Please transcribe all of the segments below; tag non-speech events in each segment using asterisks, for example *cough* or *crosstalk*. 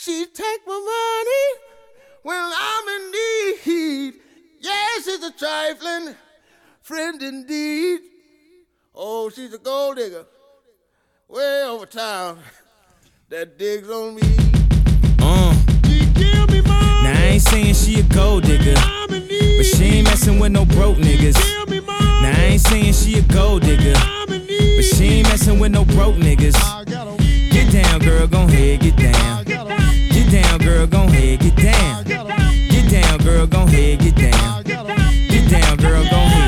She take my money when I'm in need. Yes, she's a trifling friend indeed. Oh, she's a gold digger way over town that digs on me. Uh. She give me money. Now I ain't saying she a gold digger, I'm in need. but she ain't messing with no broke niggas. Give me money. Now I ain't saying she a gold digger, I'm in need. but she ain't messing with no broke niggas. I got a Get down, girl, gon' head, get down. Get down, girl, gon' head, get down. Get down, girl, gon' head, get down. Get down, girl, gon' head.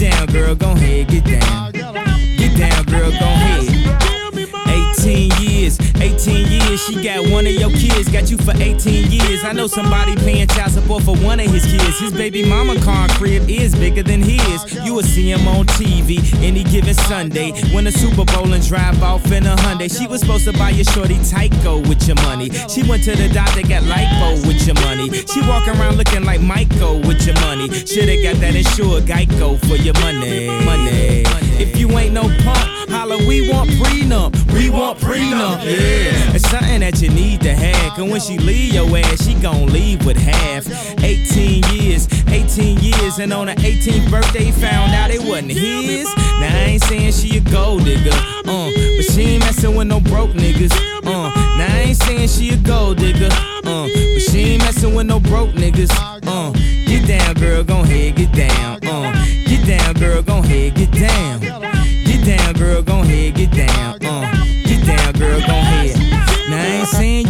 Get down, girl, gon' head, get down. Get down, girl, gon' head. 18 years, 18 years, she got one of your kids, got you for 18 years. I know somebody paying child support for one of his kids. His baby mama car crib is bigger than his. You will see him on TV any given Sunday. Win a Super Bowl and drive off in a Hyundai. She was supposed to buy your shorty Tyco with your money. She went to the doctor, got lipo with your money. She walk around looking like Michael with your money. Shoulda got that insured Geico for your money. money. Money. If you ain't no punk, holla, we want prenup. We want prenup. Yeah. It's something that you need to have. Cause when she leave your ass, she gon' leave with half. 18 years, 18 years, and on her 18th birthday, found out it wasn't his. Now I ain't saying she a gold digger, uh, but she ain't messing with no broke niggas. Uh, now I ain't saying she a gold digger, uh, but she ain't messing with no broke niggas. Uh, down, girl, gon' head, get down. Uh, get down, girl, gon' head, get down. Get down, girl, gon' head, get down. Uh, get down, girl, gon' head. Now I ain't saying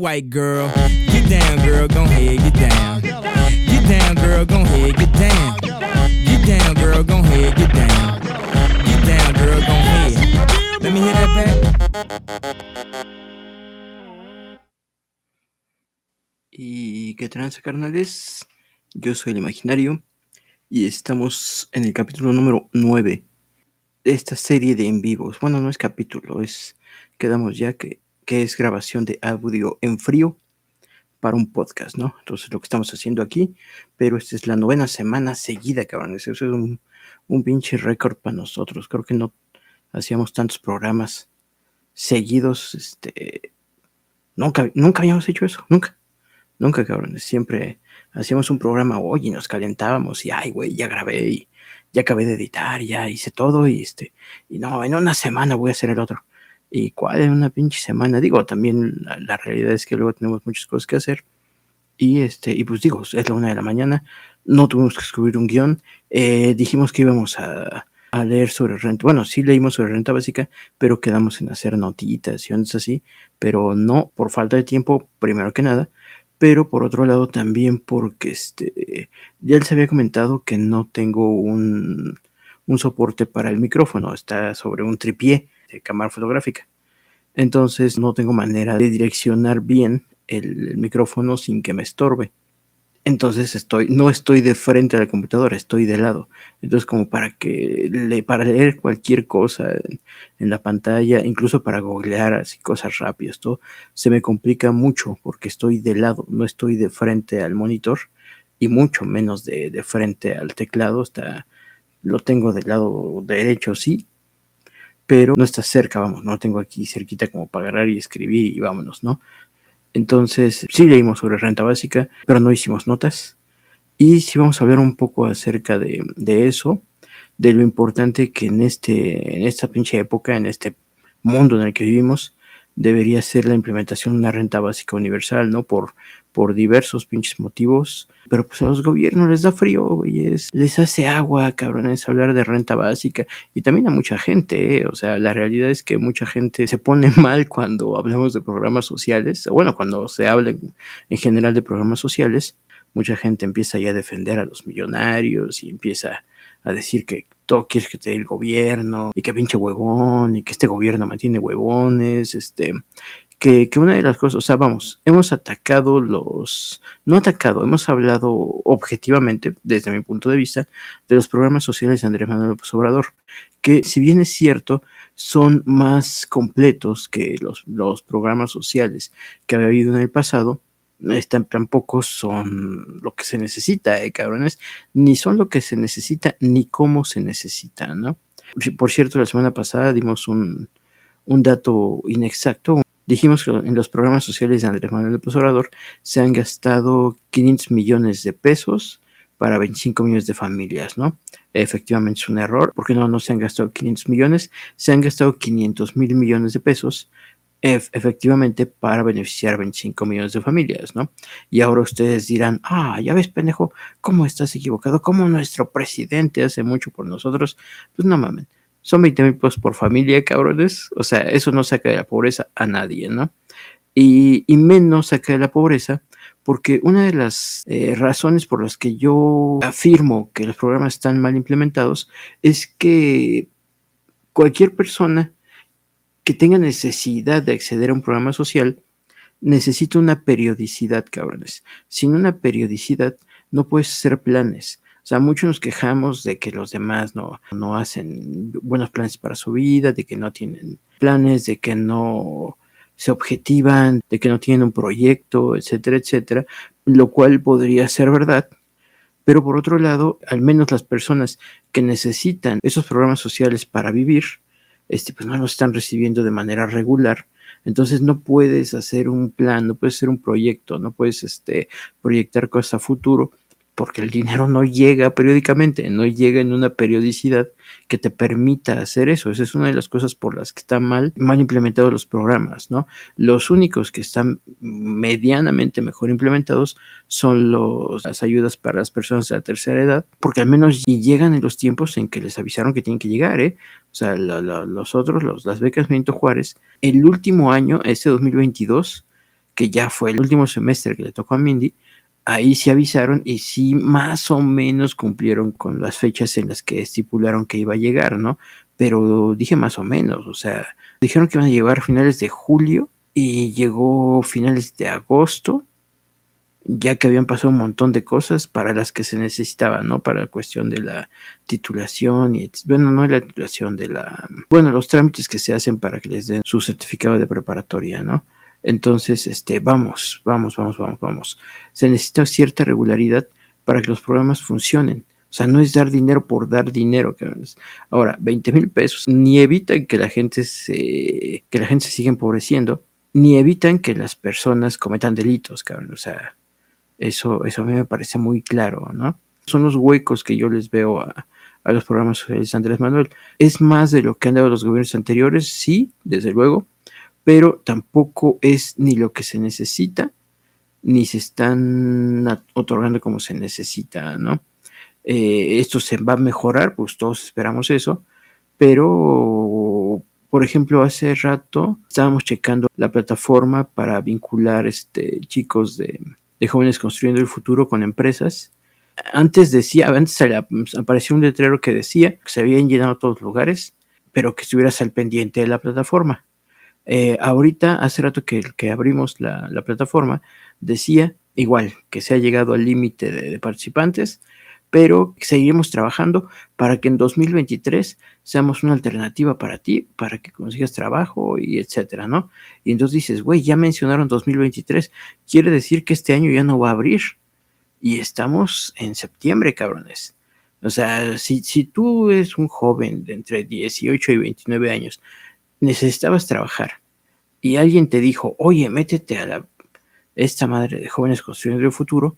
white girl. Get down, girl, gon' head, get down. Get down, girl, gon' head, get down. Get down, girl, gon' head, get down. Get down, girl, gon' head. Let me hear that back. ¿Y qué tranza, carnales? Yo soy el imaginario y estamos en el capítulo número 9 de esta serie de en vivos. Bueno, no es capítulo, es quedamos ya que, que es grabación de audio en frío para un podcast, ¿no? Entonces lo que estamos haciendo aquí, pero esta es la novena semana seguida, cabrones. Eso es un, un pinche récord para nosotros. Creo que no hacíamos tantos programas seguidos, este, nunca, nunca habíamos hecho eso, nunca. Nunca, cabrones. Siempre hacíamos un programa hoy y nos calentábamos y, ay, güey, ya grabé y ya acabé de editar, ya hice todo y este, y no, en una semana voy a hacer el otro. ¿Y cuál en una pinche semana? Digo, también la, la realidad es que luego tenemos muchas cosas que hacer. Y este, y pues digo, es la una de la mañana, no tuvimos que escribir un guion. eh, dijimos que íbamos a, a leer sobre renta. Bueno, sí leímos sobre renta básica, pero quedamos en hacer notitas y ondas así. Pero no, por falta de tiempo, primero que nada, pero por otro lado también porque este, ya les había comentado que no tengo un, un soporte para el micrófono, está sobre un tripié de cámara fotográfica. Entonces no tengo manera de direccionar bien el, micrófono sin que me estorbe. Entonces estoy, no estoy de frente a la computadora, estoy de lado. Entonces, como para que le, para leer cualquier cosa en, la pantalla, incluso para googlear así cosas rápidas, todo se me complica mucho porque estoy de lado, no estoy de frente al monitor y mucho menos de, de frente al teclado. Está, lo tengo del lado derecho, sí, pero no está cerca, vamos, no tengo aquí cerquita como para agarrar y escribir y vámonos, ¿no? Entonces, sí leímos sobre renta básica, pero no hicimos notas. Y sí vamos a hablar un poco acerca de, de eso, de lo importante que en, este, en esta pinche época, en este mundo en el que vivimos, debería ser la implementación de una renta básica universal, ¿no? Por, por diversos pinches motivos. Pero pues a los gobiernos les da frío, güeyes. Les hace agua, cabrones, hablar de renta básica. Y también a mucha gente, ¿eh? O sea, la realidad es que mucha gente se pone *laughs* mal cuando hablamos de programas sociales. Bueno, cuando se habla en general de programas sociales, mucha gente empieza ya a defender a los millonarios y empieza a decir que todo quieres que te dé el gobierno y que pinche huevón y que este gobierno mantiene huevones, este, que, que, una de las cosas, o sea, vamos, hemos atacado los, no atacado, hemos hablado objetivamente, desde mi punto de vista, de los programas sociales de Andrés Manuel López Obrador, que si bien es cierto, son más completos que los, los programas sociales que había habido en el pasado, tampoco son lo que se necesita, eh, cabrones, ni son lo que se necesita, ni cómo se necesita, ¿no? Por cierto, la semana pasada dimos un, un dato inexacto. Dijimos que en los programas sociales de Andrés Manuel López Obrador se han gastado 500 millones de pesos para 25 millones de familias, ¿no? Efectivamente es un error, porque no, no se han gastado 500 millones, se han gastado 500 mil millones de pesos efectivamente para beneficiar 25 millones de familias, ¿no? Y ahora ustedes dirán, ah, ya ves, pendejo, ¿cómo estás equivocado? ¿Cómo nuestro presidente hace mucho por nosotros? Pues no mamen, son 20 mil pesos por familia, cabrones. O sea, eso no saca de la pobreza a nadie, ¿no? Y, y menos saca de la pobreza porque una de las eh, razones por las que yo afirmo que los programas están mal implementados es que cualquier persona que tenga necesidad de acceder a un programa social, necesita una periodicidad, cabrones. Sin una periodicidad no puedes hacer planes. Sea, muchos nos quejamos de que los demás no, no hacen buenos planes para su vida, de que no tienen planes, de que no se objetivan, de que no tienen un proyecto, etcétera, etcétera, lo cual podría ser verdad, pero por otro lado, al menos las personas que necesitan esos programas sociales para vivir, este, pues no lo están recibiendo de manera regular. Entonces no puedes hacer un plan, no puedes hacer un proyecto, no puedes este, proyectar cosas a futuro porque el dinero no llega periódicamente, no llega en una periodicidad que te permita hacer eso. Esa es una de las cosas por las que están mal, mal implementados los programas, ¿no? Los únicos que están medianamente mejor implementados son los, las ayudas para las personas de la tercera edad, porque al menos llegan en los tiempos en que les avisaron que tienen que llegar, ¿eh? O sea, los otros, los, las becas Benito Juárez, el último año, este 2022, que ya fue el último semestre que le tocó a Mindy, ahí sí avisaron y sí más o menos cumplieron con las fechas en las que estipularon que iba a llegar, ¿no? Pero dije más o menos, o sea, dijeron que iban a llegar finales de julio y llegó finales de agosto, ya que habían pasado un montón de cosas para las que se necesitaban, ¿no? Para la cuestión de la titulación y, bueno, no la titulación, de la, bueno, los trámites que se hacen para que les den su certificado de preparatoria, ¿no? Entonces, este, vamos, vamos, vamos, vamos, vamos. Se necesita cierta regularidad para que los programas funcionen. O sea, no es dar dinero por dar dinero. Ahora, 20 mil pesos ni evitan que la gente se, que la gente se siga empobreciendo, ni evitan que las personas cometan delitos, cabrón. O sea, eso, eso a mí me parece muy claro, ¿no? Son los huecos que yo les veo a, a los programas sociales de Andrés Manuel. Es más de lo que han dado los gobiernos anteriores, sí, desde luego, pero tampoco es ni lo que se necesita, ni se están otorgando como se necesita, ¿no? Eh, esto se va a mejorar, pues todos esperamos eso, pero, por ejemplo, hace rato estábamos checando la plataforma para vincular este, chicos de, jóvenes construyendo el futuro con empresas. Antes decía, antes apareció un letrero que decía que se habían llenado todos los lugares, pero que estuvieras al pendiente de la plataforma. Eh, ahorita, hace rato que, que abrimos la, la, plataforma, decía igual que se ha llegado al límite de, de, participantes, pero seguiremos trabajando para que en 2023 seamos una alternativa para ti, para que consigas trabajo y etcétera, ¿no? Y entonces dices, güey, ya mencionaron 2023, quiere decir que este año ya no va a abrir. Y estamos en septiembre, cabrones. O sea, si, si tú eres un joven de entre 18 y 29 años, necesitabas trabajar y alguien te dijo, oye, métete a la, esta madre de jóvenes construyendo el futuro,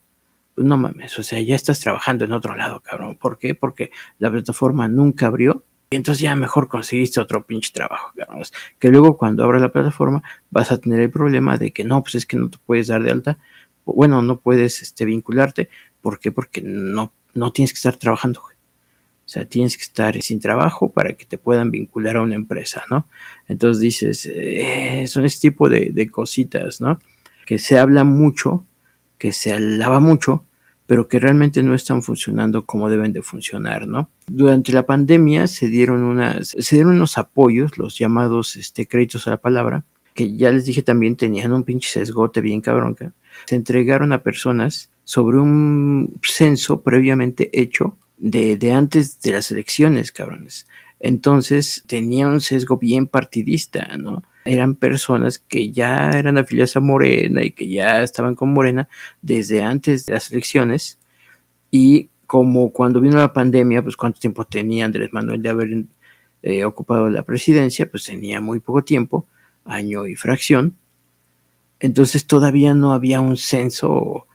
pues no mames, o sea, ya estás trabajando en otro lado, cabrón. ¿Por qué? Porque la plataforma nunca abrió y entonces ya mejor conseguiste otro pinche trabajo, cabrón. Que luego cuando abra la plataforma vas a tener el problema de que no, pues es que no te puedes dar de alta, bueno, no puedes este, vincularte. ¿Por qué? Porque no, no tienes que estar trabajando. O sea, tienes que estar sin trabajo para que te puedan vincular a una empresa, ¿no? Entonces dices, eh, son ese tipo de, cositas, ¿no? Que se habla mucho, que se alaba mucho, pero que realmente no están funcionando como deben de funcionar, ¿no? Durante la pandemia se dieron unas, se dieron unos apoyos, los llamados este, créditos a la palabra, que ya les dije también tenían un pinche sesgote bien cabrón. Se entregaron a personas sobre un censo previamente hecho de, de antes de las elecciones, cabrones. Entonces tenía un sesgo bien partidista, ¿no? Eran personas que ya eran afiliadas a Morena y que ya estaban con Morena desde antes de las elecciones. Y como cuando vino la pandemia, pues cuánto tiempo tenía Andrés Manuel de haber eh, ocupado la presidencia, pues tenía muy poco tiempo, año y fracción. Entonces todavía no había un censo,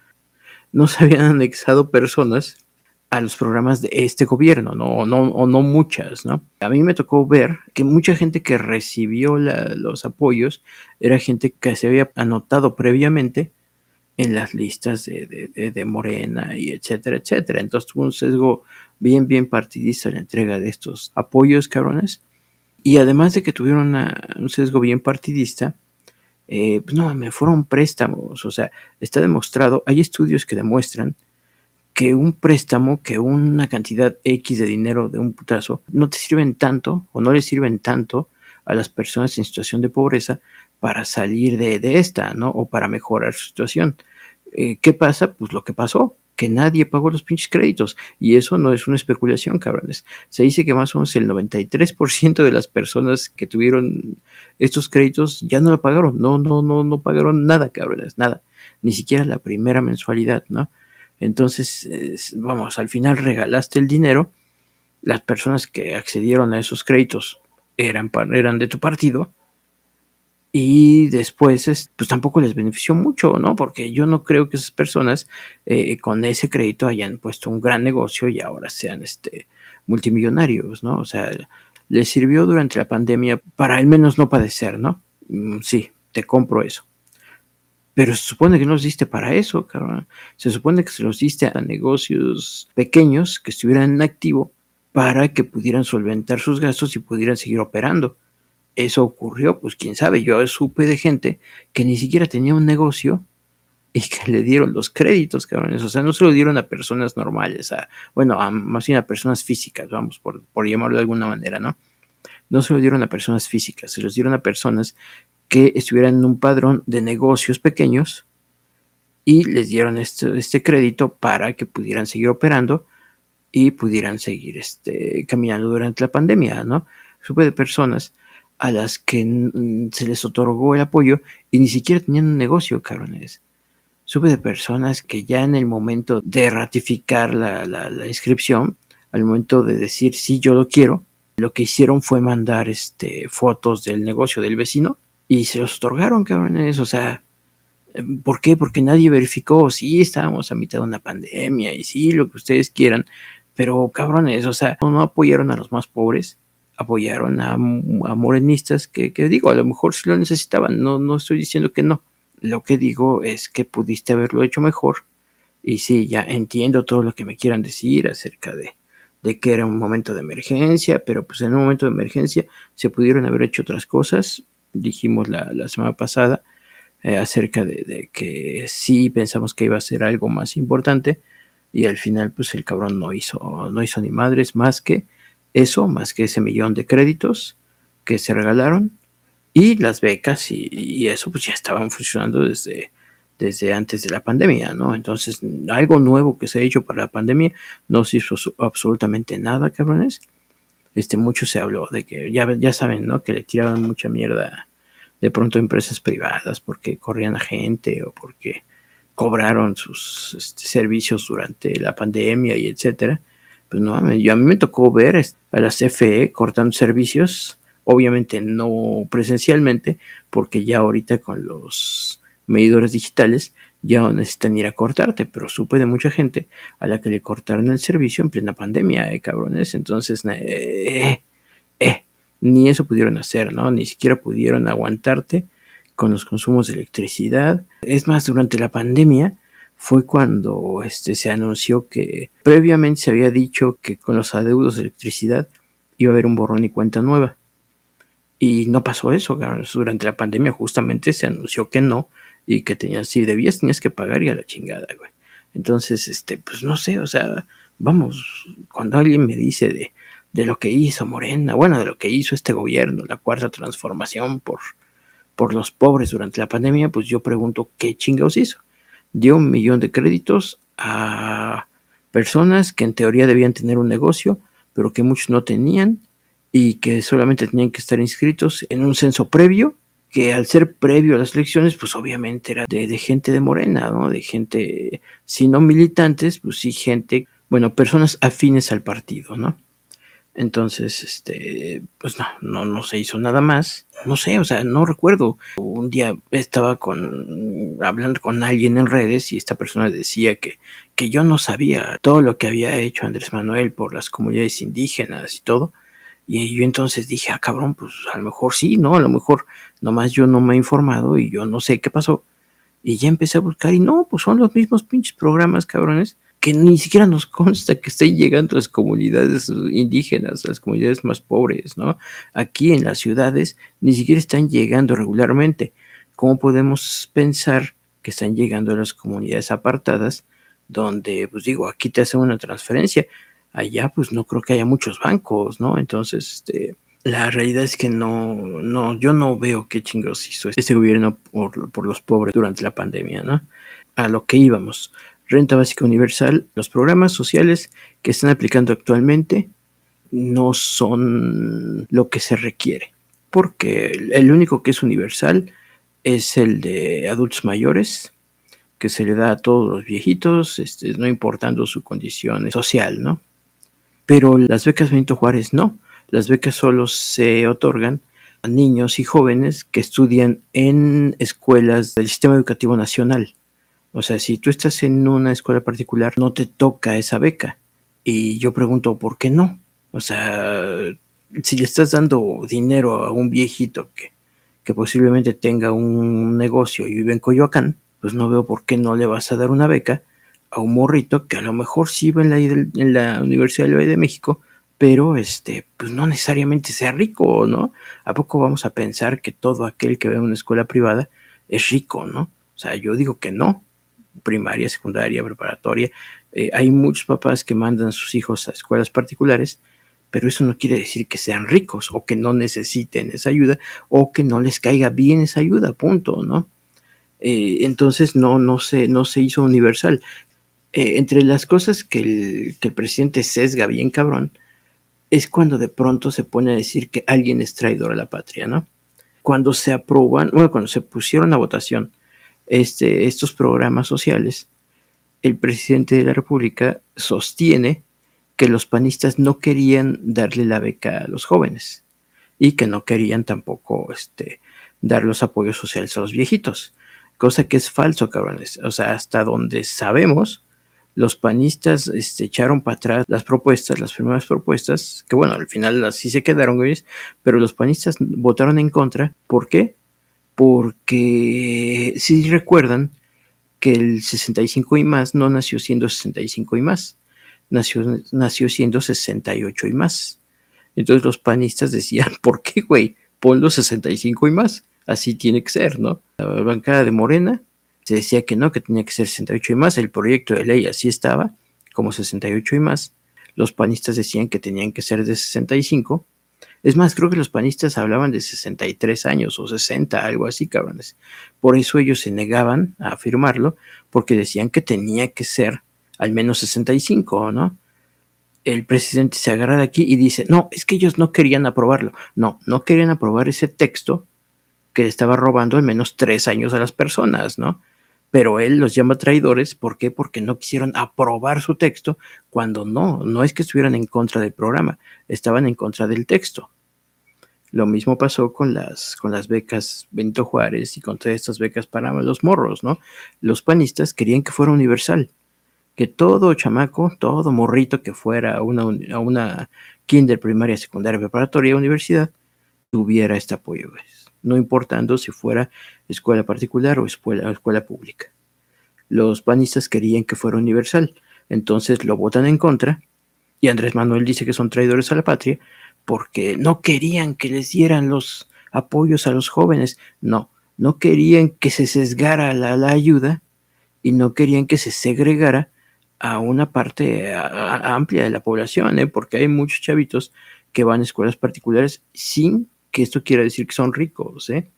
no se habían anexado personas a los programas de este gobierno, ¿no? no, o no muchas, ¿no? A mí me tocó ver que mucha gente que recibió los apoyos era gente que se había anotado previamente en las listas de, de, de, Morena y etcétera, etcétera. Entonces tuvo un sesgo bien, bien partidista la entrega de estos apoyos, cabrones. Y además de que tuvieron un sesgo bien partidista, eh, pues no, me fueron préstamos, o sea, está demostrado, hay estudios que demuestran que un préstamo, que una cantidad X de dinero de un putazo, no te sirven tanto o no le sirven tanto a las personas en situación de pobreza para salir de, de esta, ¿no? O para mejorar su situación. Eh, ¿Qué pasa? Pues lo que pasó, que nadie pagó los pinches créditos. Y eso no es una especulación, cabrones. Se dice que más o menos el 93% de las personas que tuvieron estos créditos ya no lo pagaron. No, no, no, no pagaron nada, cabrones, nada. Ni siquiera la primera mensualidad, ¿no? Entonces, vamos, al final regalaste el dinero, las personas que accedieron a esos créditos eran, de tu partido y después pues tampoco les benefició mucho, ¿no? Porque yo no creo que esas personas eh, con ese crédito hayan puesto un gran negocio y ahora sean este, multimillonarios, ¿no? O sea, les sirvió durante la pandemia para al menos no padecer, ¿no? Mm, sí, te compro eso. Pero se supone que no los diste para eso, cabrón. Se supone que se los diste a negocios pequeños que estuvieran en activo para que pudieran solventar sus gastos y pudieran seguir operando. Eso ocurrió, pues quién sabe, yo supe de gente que ni siquiera tenía un negocio y que le dieron los créditos, cabrones. O sea, no se lo dieron a personas normales, a, bueno, más bien a personas físicas, vamos, por, por llamarlo de alguna manera, ¿no? No se lo dieron a personas físicas, se los dieron a personas que estuvieran en un padrón de negocios pequeños y les dieron este, este crédito para que pudieran seguir operando y pudieran seguir este, caminando durante la pandemia, ¿no? Supe de personas a las que se les otorgó el apoyo y ni siquiera tenían un negocio, cabrones. Supe de personas que ya en el momento de ratificar la, inscripción, al momento de decir sí, yo lo quiero, lo que hicieron fue mandar este, fotos del negocio del vecino y se los otorgaron, cabrones. O sea, ¿por qué? Porque nadie verificó. Sí, estábamos a mitad de una pandemia y sí, lo que ustedes quieran, pero cabrones, o sea, no apoyaron a los más pobres, apoyaron a, a morenistas que, que, digo, a lo mejor sí lo necesitaban, no, no estoy diciendo que no. Lo que digo es que pudiste haberlo hecho mejor. Y sí, ya entiendo todo lo que me quieran decir acerca de, de que era un momento de emergencia, pero pues en un momento de emergencia se pudieron haber hecho otras cosas, dijimos la, la semana pasada, eh, acerca de, que sí pensamos que iba a ser algo más importante y al final pues el cabrón no hizo, no hizo ni madres más que eso, más que ese millón de créditos que se regalaron y las becas y, eso pues ya estaban funcionando desde, desde antes de la pandemia, ¿no? Entonces, algo nuevo que se ha hecho para la pandemia no se hizo absolutamente nada, cabrones. Este, mucho se habló de que, ya, ya saben, ¿no? Que le tiraban mucha mierda de pronto empresas privadas porque corrían a gente o porque cobraron sus este, servicios durante la pandemia y etcétera. Pues no, yo, a mí me tocó ver a la CFE cortando servicios, obviamente no presencialmente, porque ya ahorita con los medidores digitales ya no necesitan ir a cortarte, pero supe de mucha gente a la que le cortaron el servicio en plena pandemia, eh, cabrones. Entonces, eh, ni eso pudieron hacer, ¿no? Ni siquiera pudieron aguantarte con los consumos de electricidad. Es más, durante la pandemia fue cuando este, se anunció que previamente se había dicho que con los adeudos de electricidad iba a haber un borrón y cuenta nueva. Y no pasó eso, durante la pandemia justamente se anunció que no, y que tenías, si debías, tenías que pagar y a la chingada, güey. Entonces, este, pues no sé, o sea, vamos, cuando alguien me dice de, de lo que hizo Morena, bueno, de lo que hizo este gobierno, la cuarta transformación por, por los pobres durante la pandemia, pues yo pregunto, ¿qué chingados hizo? Dio un millón de créditos a personas que en teoría debían tener un negocio, pero que muchos no tenían y que solamente tenían que estar inscritos en un censo previo que al ser previo a las elecciones, pues obviamente era de, gente de Morena, ¿no? De gente, si no militantes, pues sí gente, bueno, personas afines al partido, ¿no? Entonces, este, pues no, no, no se hizo nada más. No sé, o sea, no recuerdo. Un día estaba con, hablando con alguien en redes y esta persona decía que, que yo no sabía todo lo que había hecho Andrés Manuel por las comunidades indígenas y todo. Y yo entonces dije, ah, cabrón, pues a lo mejor sí, ¿no? A lo mejor nomás yo no me he informado y yo no sé qué pasó. Y ya empecé a buscar y no, pues son los mismos pinches programas, cabrones, que ni siquiera nos consta que estén llegando las comunidades indígenas, las comunidades más pobres, ¿no? Aquí en las ciudades ni siquiera están llegando regularmente. ¿Cómo podemos pensar que están llegando a las comunidades apartadas donde, pues digo, aquí te hacen una transferencia? allá pues no creo que haya muchos bancos, ¿no? Entonces, este, la realidad es que no, no, yo no veo qué chingos hizo este gobierno por, por los pobres durante la pandemia, ¿no? A lo que íbamos. Renta básica universal, los programas sociales que están aplicando actualmente no son lo que se requiere, porque el único que es universal es el de adultos mayores, que se le da a todos los viejitos, este, no importando su condición social, ¿no? Pero las becas Benito Juárez no. Las becas solo se otorgan a niños y jóvenes que estudian en escuelas del sistema educativo nacional. O sea, si tú estás en una escuela particular, no te toca esa beca. Y yo pregunto, ¿por qué no? O sea, si le estás dando dinero a un viejito que, que posiblemente tenga un negocio y vive en Coyoacán, pues no veo por qué no le vas a dar una beca a un morrito que a lo mejor sí va en la, Universidad del de México, pero este, pues no necesariamente sea rico, ¿no? ¿A poco vamos a pensar que todo aquel que ve una escuela privada es rico, ¿no? O sea, yo digo que no. Primaria, secundaria, preparatoria. Eh, hay muchos papás que mandan a sus hijos a escuelas particulares, pero eso no quiere decir que sean ricos o que no necesiten esa ayuda o que no les caiga bien esa ayuda, punto, ¿no? Eh, entonces no, no, se, no se hizo universal. Eh, entre las cosas que el, presidente sesga bien cabrón, es cuando de pronto se pone a decir que alguien es traidor a la patria, ¿no? Cuando se aprueban, bueno, cuando se pusieron a votación este, estos programas sociales, el presidente de la República sostiene que los panistas no querían darle la beca a los jóvenes y que no querían tampoco este, dar los apoyos sociales a los viejitos, cosa que es falso, cabrones. O sea, hasta donde sabemos, los panistas este, echaron para atrás las propuestas, las primeras propuestas, que bueno, al final así se quedaron, pero los panistas votaron en contra. ¿Por qué? Porque si recuerdan que el 65 y más no nació siendo 65 y más, nació, nació siendo 68 y más. Entonces los panistas decían, *laughs* ¿por qué, güey? Pon los 65 y más. así tiene que ser, ¿no? La bancada de Morena se decía que no, que tenía que ser 68 y más, el proyecto de ley así estaba, como 68 y más, los panistas decían que tenían que ser de 65, es más, creo que los panistas hablaban de 63 años o 60, algo así, cabrones. Por eso ellos se negaban a afirmarlo, porque decían que tenía que ser al menos 65, ¿no? El presidente se agarra de aquí y dice, no, es que ellos no querían aprobarlo. No, no querían aprobar ese texto que estaba robando al menos tres años a las personas, ¿no? Pero él los llama traidores, ¿por qué? Porque no quisieron aprobar su texto cuando no, no es que estuvieran en contra del programa, estaban en contra del texto. Lo mismo pasó con las, con las becas Benito Juárez y con todas estas becas para los morros, ¿no? Los panistas querían que fuera universal, que todo chamaco, todo morrito que fuera a una, a una kinder, primaria, secundaria, preparatoria, universidad, tuviera este apoyo, no importando si fuera escuela particular o escuela, pública. Los panistas querían que fuera universal, entonces lo votan en contra y Andrés Manuel dice que son traidores a la patria porque no querían que les dieran los apoyos a los jóvenes, no, no querían que se sesgara la, ayuda y no querían que se segregara a una parte amplia de la población, ¿eh? porque hay muchos chavitos que van a escuelas particulares sin que esto quiera decir que son ricos, ¿eh?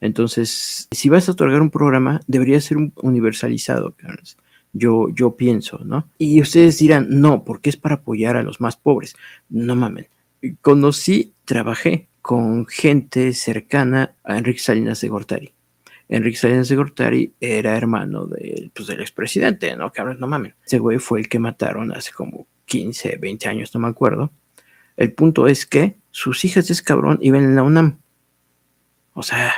Entonces, si vas a otorgar un programa, debería ser universalizado, yo, yo pienso, ¿no? Y ustedes dirán, no, porque es para apoyar a los más pobres. No mamen. Conocí, trabajé con gente cercana a Enrique Salinas de Gortari. Enrique Salinas de Gortari era hermano de, pues, del expresidente, ¿no? Cabrón, no mamen. Ese güey fue el que mataron hace como 15, 20 años, no me acuerdo. El punto es que sus hijas de ese cabrón iban en la UNAM. O sea,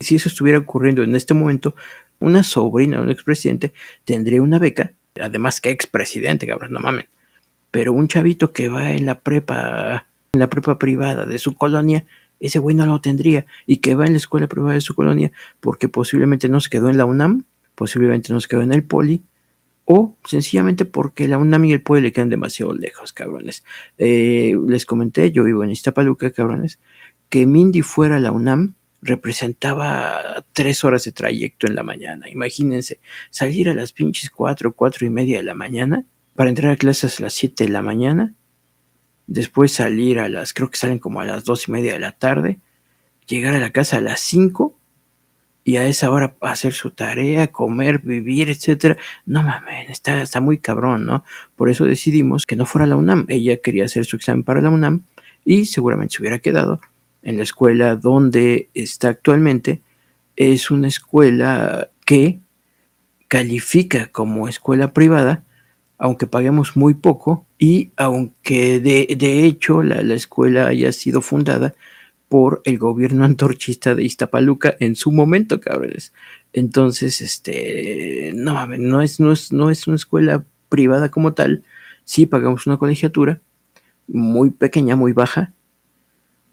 si eso estuviera ocurriendo en este momento, una sobrina de un expresidente tendría una beca, además que expresidente, cabrón, no mamen. Pero un chavito que va en la prepa, en la prepa privada de su colonia, ese güey no lo tendría. Y que va en la escuela privada de su colonia porque posiblemente no se quedó en la UNAM, posiblemente no se quedó en el Poli, o sencillamente porque la UNAM y el Poli le quedan demasiado lejos, cabrones. Eh, les comenté, yo vivo en Iztapaluca, cabrones, que Mindy fuera a la UNAM representaba tres horas de trayecto en la mañana. Imagínense, salir a las pinches cuatro, cuatro y media de la mañana para entrar a clases a las siete de la mañana, después salir a las, creo que salen como a las dos y media de la tarde, llegar a la casa a las cinco y a esa hora hacer su tarea, comer, vivir, etcétera. No mames, está, está muy cabrón, ¿no? Por eso decidimos que no fuera la UNAM. Ella quería hacer su examen para la UNAM y seguramente se hubiera quedado en la escuela donde está actualmente, es una escuela que califica como escuela privada, aunque paguemos muy poco, y aunque de, de hecho la, la, escuela haya sido fundada por el gobierno antorchista de Iztapaluca en su momento, cabrones. Entonces, este, no, no es, no es, no es una escuela privada como tal, sí pagamos una colegiatura muy pequeña, muy baja,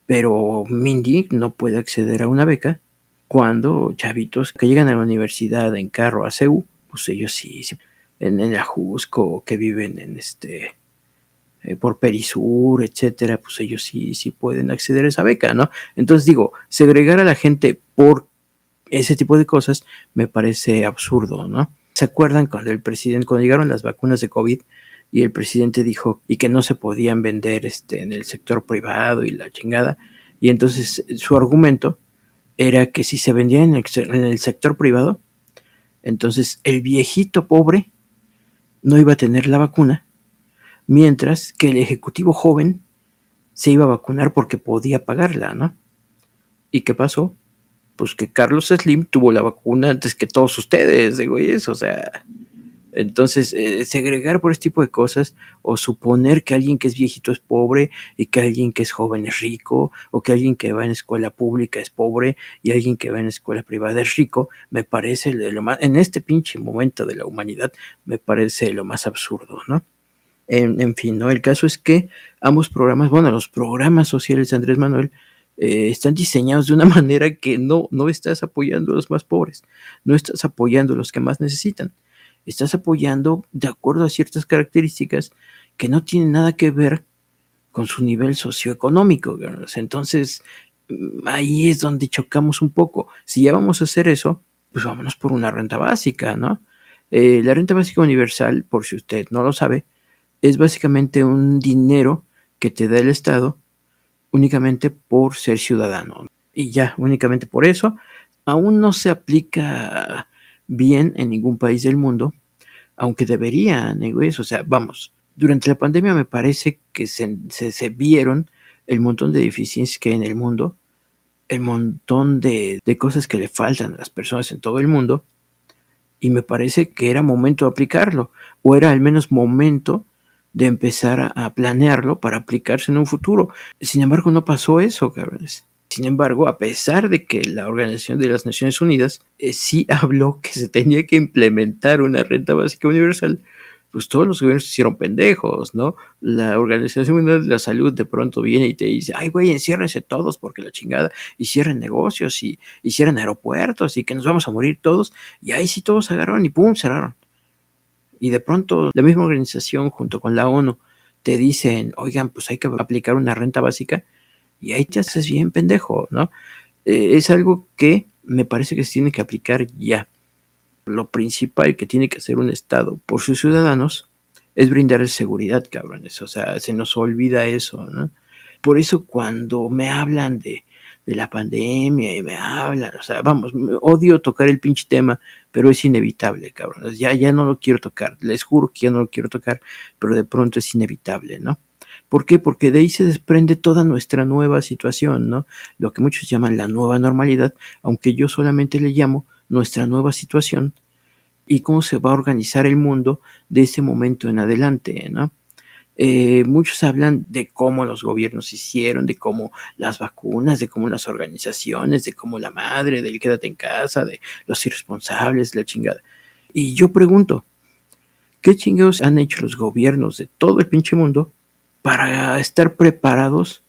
pero Mindy no puede acceder a una beca cuando chavitos que llegan a la universidad en carro a CEU, pues ellos sí, en, el Ajusco, que viven en este, eh, por Perisur, etcétera, pues ellos sí, sí pueden acceder a esa beca, ¿no? Entonces digo, segregar a la gente por ese tipo de cosas me parece absurdo, ¿no? ¿Se acuerdan cuando el presidente, cuando llegaron las vacunas de COVID, y el presidente dijo y que no se podían vender este, en el sector privado y la chingada. Y entonces su argumento era que si se vendían en el, en el sector privado, entonces el viejito pobre no iba a tener la vacuna, mientras que el ejecutivo joven se iba a vacunar porque podía pagarla, ¿no? ¿Y qué pasó? Pues que Carlos Slim tuvo la vacuna antes que todos ustedes, de güeyes, o sea, entonces, eh, segregar por este tipo de cosas o suponer que alguien que es viejito es pobre y que alguien que es joven es rico o que alguien que va en escuela pública es pobre y alguien que va en escuela privada es rico, me parece lo más, en este pinche momento de la humanidad, me parece lo más absurdo, ¿no? En, fin, ¿no? El caso es que ambos programas, bueno, los programas sociales de Andrés Manuel, eh, están diseñados de una *laughs* manera que no, no estás apoyando a los más pobres, no estás apoyando a los que más necesitan estás apoyando de acuerdo a ciertas características que no tienen nada que ver con su nivel socioeconómico. Entonces, mm, ahí es donde chocamos un poco. Si ya vamos a hacer eso, pues vámonos por una renta básica, ¿no? Eh, la renta básica universal, por si usted no lo sabe, es básicamente un dinero que te da el Estado únicamente por ser ciudadano. Y ya, únicamente por eso, aún no se aplica bien en ningún país del mundo, aunque deberían, o sea, vamos, durante la pandemia me parece que se, se, vieron el montón de deficiencias que hay en el mundo, el montón de, de, cosas que le faltan a las personas en todo el mundo, y me parece que era momento de aplicarlo, o era al menos momento de empezar a, planearlo para aplicarse en un futuro. Sin embargo, no pasó eso, cabrones. Sin embargo, a pesar de que la Organización de las Naciones Unidas eh, sí *laughs* habló que se tenía que implementar una renta básica universal, pues todos los gobiernos se hicieron pendejos, ¿no? La Organización Mundial de la Salud de pronto viene y te dice, ay, güey, enciérrense todos porque la chingada, y cierren negocios y, y cierren aeropuertos y que nos vamos a morir todos. Y ahí sí todos agarraron y pum, cerraron. Y de pronto la misma organización junto con la ONU te dicen, oigan, pues hay que aplicar una renta básica y ahí te haces bien pendejo, ¿no? Eh, es algo que me parece que se tiene que aplicar ya lo principal que tiene que hacer un Estado por sus ciudadanos es brindarles seguridad, cabrones. O sea, se nos olvida eso, ¿no? Por eso cuando me hablan de, de la pandemia y me hablan, o sea, vamos, odio tocar el pinche tema, pero es inevitable, cabrones. Ya, ya no lo quiero tocar, les juro que ya no lo quiero tocar, pero de pronto es inevitable, ¿no? ¿Por qué? Porque de ahí se desprende toda nuestra nueva situación, ¿no? Lo que muchos llaman la nueva normalidad, aunque yo solamente le llamo nuestra nueva situación y cómo se va a organizar el mundo de ese momento en adelante, ¿no? Eh, muchos hablan de cómo los gobiernos hicieron, de cómo las vacunas, de cómo las organizaciones, de cómo la madre, del quédate en casa, de los irresponsables, la chingada. Y yo pregunto, ¿qué chingados han hecho los gobiernos de todo el pinche mundo para estar preparados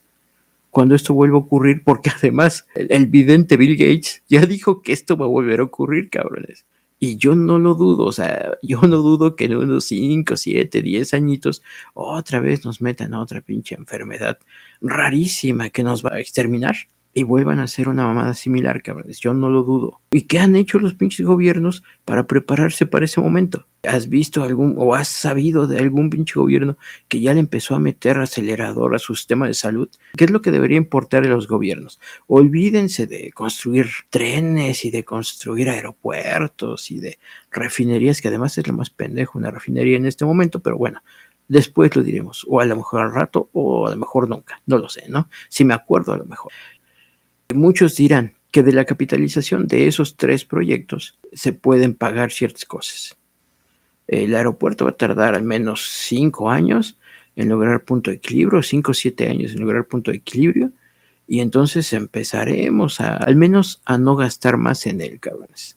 cuando esto vuelva a ocurrir, porque además el, vidente Bill Gates ya dijo que esto va a volver a ocurrir, cabrones. Y yo no lo dudo, o sea, yo no dudo que en unos 5, 7, 10 añitos otra vez nos metan a otra pinche enfermedad rarísima que nos va a exterminar y vuelvan a hacer una mamada similar, cabrones. Yo no lo dudo. ¿Y qué han hecho los pinches gobiernos para prepararse para ese momento? ¿Has visto algún o has sabido de algún pinche gobierno que ya le empezó a meter acelerador a su sistema de salud? ¿Qué es lo que debería importar a los gobiernos? Olvídense de construir trenes y de construir aeropuertos y de refinerías, que además es lo más pendejo una refinería en este momento, pero bueno, después lo diremos, o a lo mejor al rato, o a lo mejor nunca, no lo sé, ¿no? Si me acuerdo, a lo mejor. Muchos dirán que de la capitalización de esos tres proyectos se pueden pagar ciertas cosas. El aeropuerto va a tardar al menos cinco años en lograr punto de equilibrio, cinco o siete años en lograr punto de equilibrio, y entonces empezaremos a, al menos a no gastar más en él, cabrones.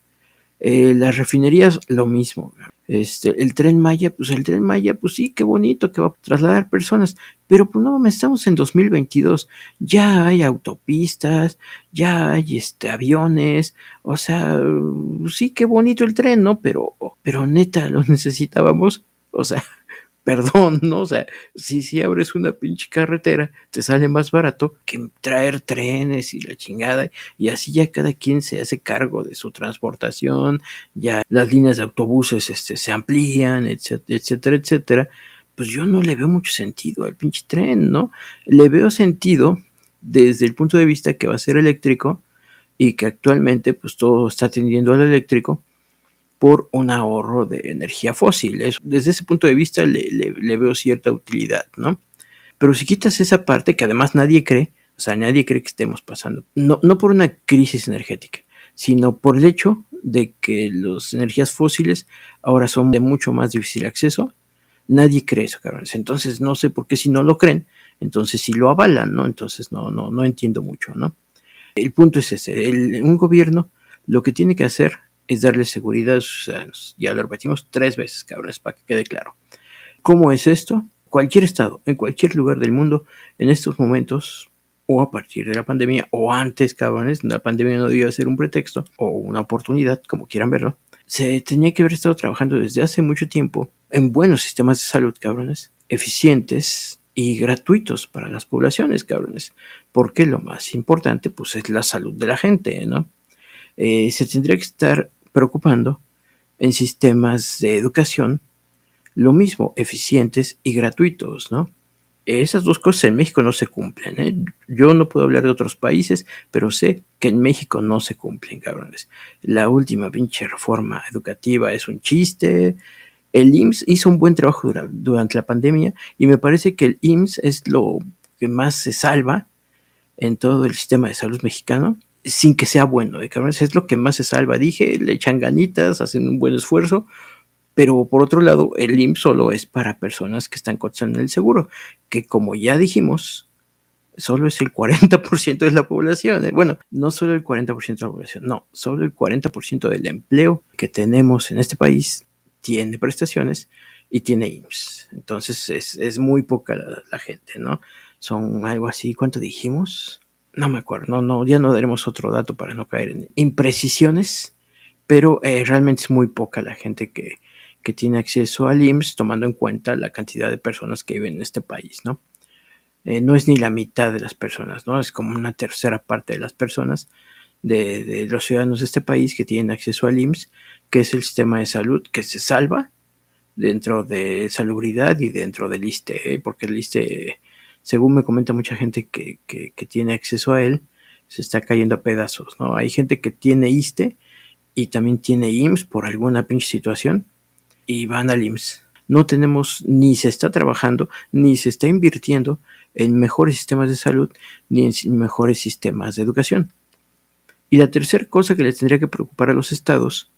Eh, las refinerías, lo mismo. Este, el tren Maya, pues el tren Maya, pues sí, qué bonito que va a trasladar personas, pero pues no, estamos en 2022, ya hay autopistas, ya hay este, aviones, o sea, sí, qué bonito el tren, ¿no? Pero, pero neta, lo *laughs* necesitábamos, o sea, *laughs* perdón, ¿no? O sea, si, si abres una pinche carretera, te sale más barato que traer trenes y la chingada, y así ya cada quien se hace cargo de su transportación, ya las líneas de autobuses este, se amplían, etcétera, etcétera, etcétera. Pues yo no le veo mucho sentido al pinche tren, ¿no? Le veo sentido desde el punto de vista que va a ser eléctrico y que actualmente pues todo está tendiendo al eléctrico, por un ahorro de energía fósil. desde ese punto de vista le, veo cierta utilidad, ¿no? Pero si quitas esa parte que además nadie cree, o sea, nadie cree que estemos pasando, no, no por una crisis energética, sino por el hecho de que las energías fósiles ahora son de mucho más difícil acceso, nadie cree eso, cabrones. Entonces, no sé por qué si no lo creen, entonces si lo avalan, ¿no? Entonces no, no, no entiendo mucho, ¿no? El punto es ese, un gobierno lo que tiene que hacer es darle seguridad a sus ciudadanos. Ya lo repetimos tres veces, cabrones, para que quede claro. ¿Cómo es esto? Cualquier estado, en cualquier lugar del mundo, en estos momentos, o a partir de la pandemia, o antes, cabrones, la pandemia no debía ser un pretexto o una oportunidad, como quieran verlo, se tenía que haber estado trabajando desde hace mucho tiempo en buenos sistemas de salud, cabrones, eficientes, y gratuitos para las poblaciones, cabrones, porque lo más importante, pues, es la salud de la gente, ¿no? Eh, se tendría que estar preocupando en sistemas de educación, lo mismo, eficientes y gratuitos, ¿no? Esas dos cosas en México no se cumplen. ¿eh? Yo no puedo hablar de otros países, pero sé que en México no se cumplen, cabrones. La última pinche reforma educativa es un chiste. El IMSS hizo un buen trabajo durante la pandemia y me parece que el IMSS es lo que más se salva en todo el sistema de salud mexicano sin que sea bueno, ¿eh, cabrones? Es lo que más se salva. Dije, le echan ganitas, hacen un buen esfuerzo, pero por otro lado, el IMSS solo es para personas que están cotizando el seguro, que como ya dijimos, solo es el 40% de la población. ¿eh? Bueno, no solo el 40% de la población, no, solo el 40% del empleo que tenemos en este país tiene prestaciones y tiene IMSS. Entonces es, muy poca la, gente, ¿no? Son algo así, ¿cuánto dijimos? No me acuerdo, no, no, ya no daremos otro dato para no caer en imprecisiones, pero eh, realmente es muy poca la gente que, que tiene acceso al IMSS, tomando en cuenta la cantidad de personas que viven en este país, ¿no? Eh, no es ni la mitad de las personas, ¿no? Es como una tercera parte de las personas, de, los ciudadanos de este país que tienen acceso al IMSS, que es el sistema de salud que se salva dentro de salubridad y dentro del ISTE, porque el ISTE, según me comenta mucha gente que, tiene acceso a él, se está cayendo a pedazos, ¿no? Hay gente que tiene ISTE y también tiene IMSS por alguna pinche situación, y van al IMSS. No tenemos, ni se está trabajando, ni se está invirtiendo en mejores sistemas de salud, ni en mejores sistemas de educación. Y la tercera cosa que les tendría que preocupar a los estados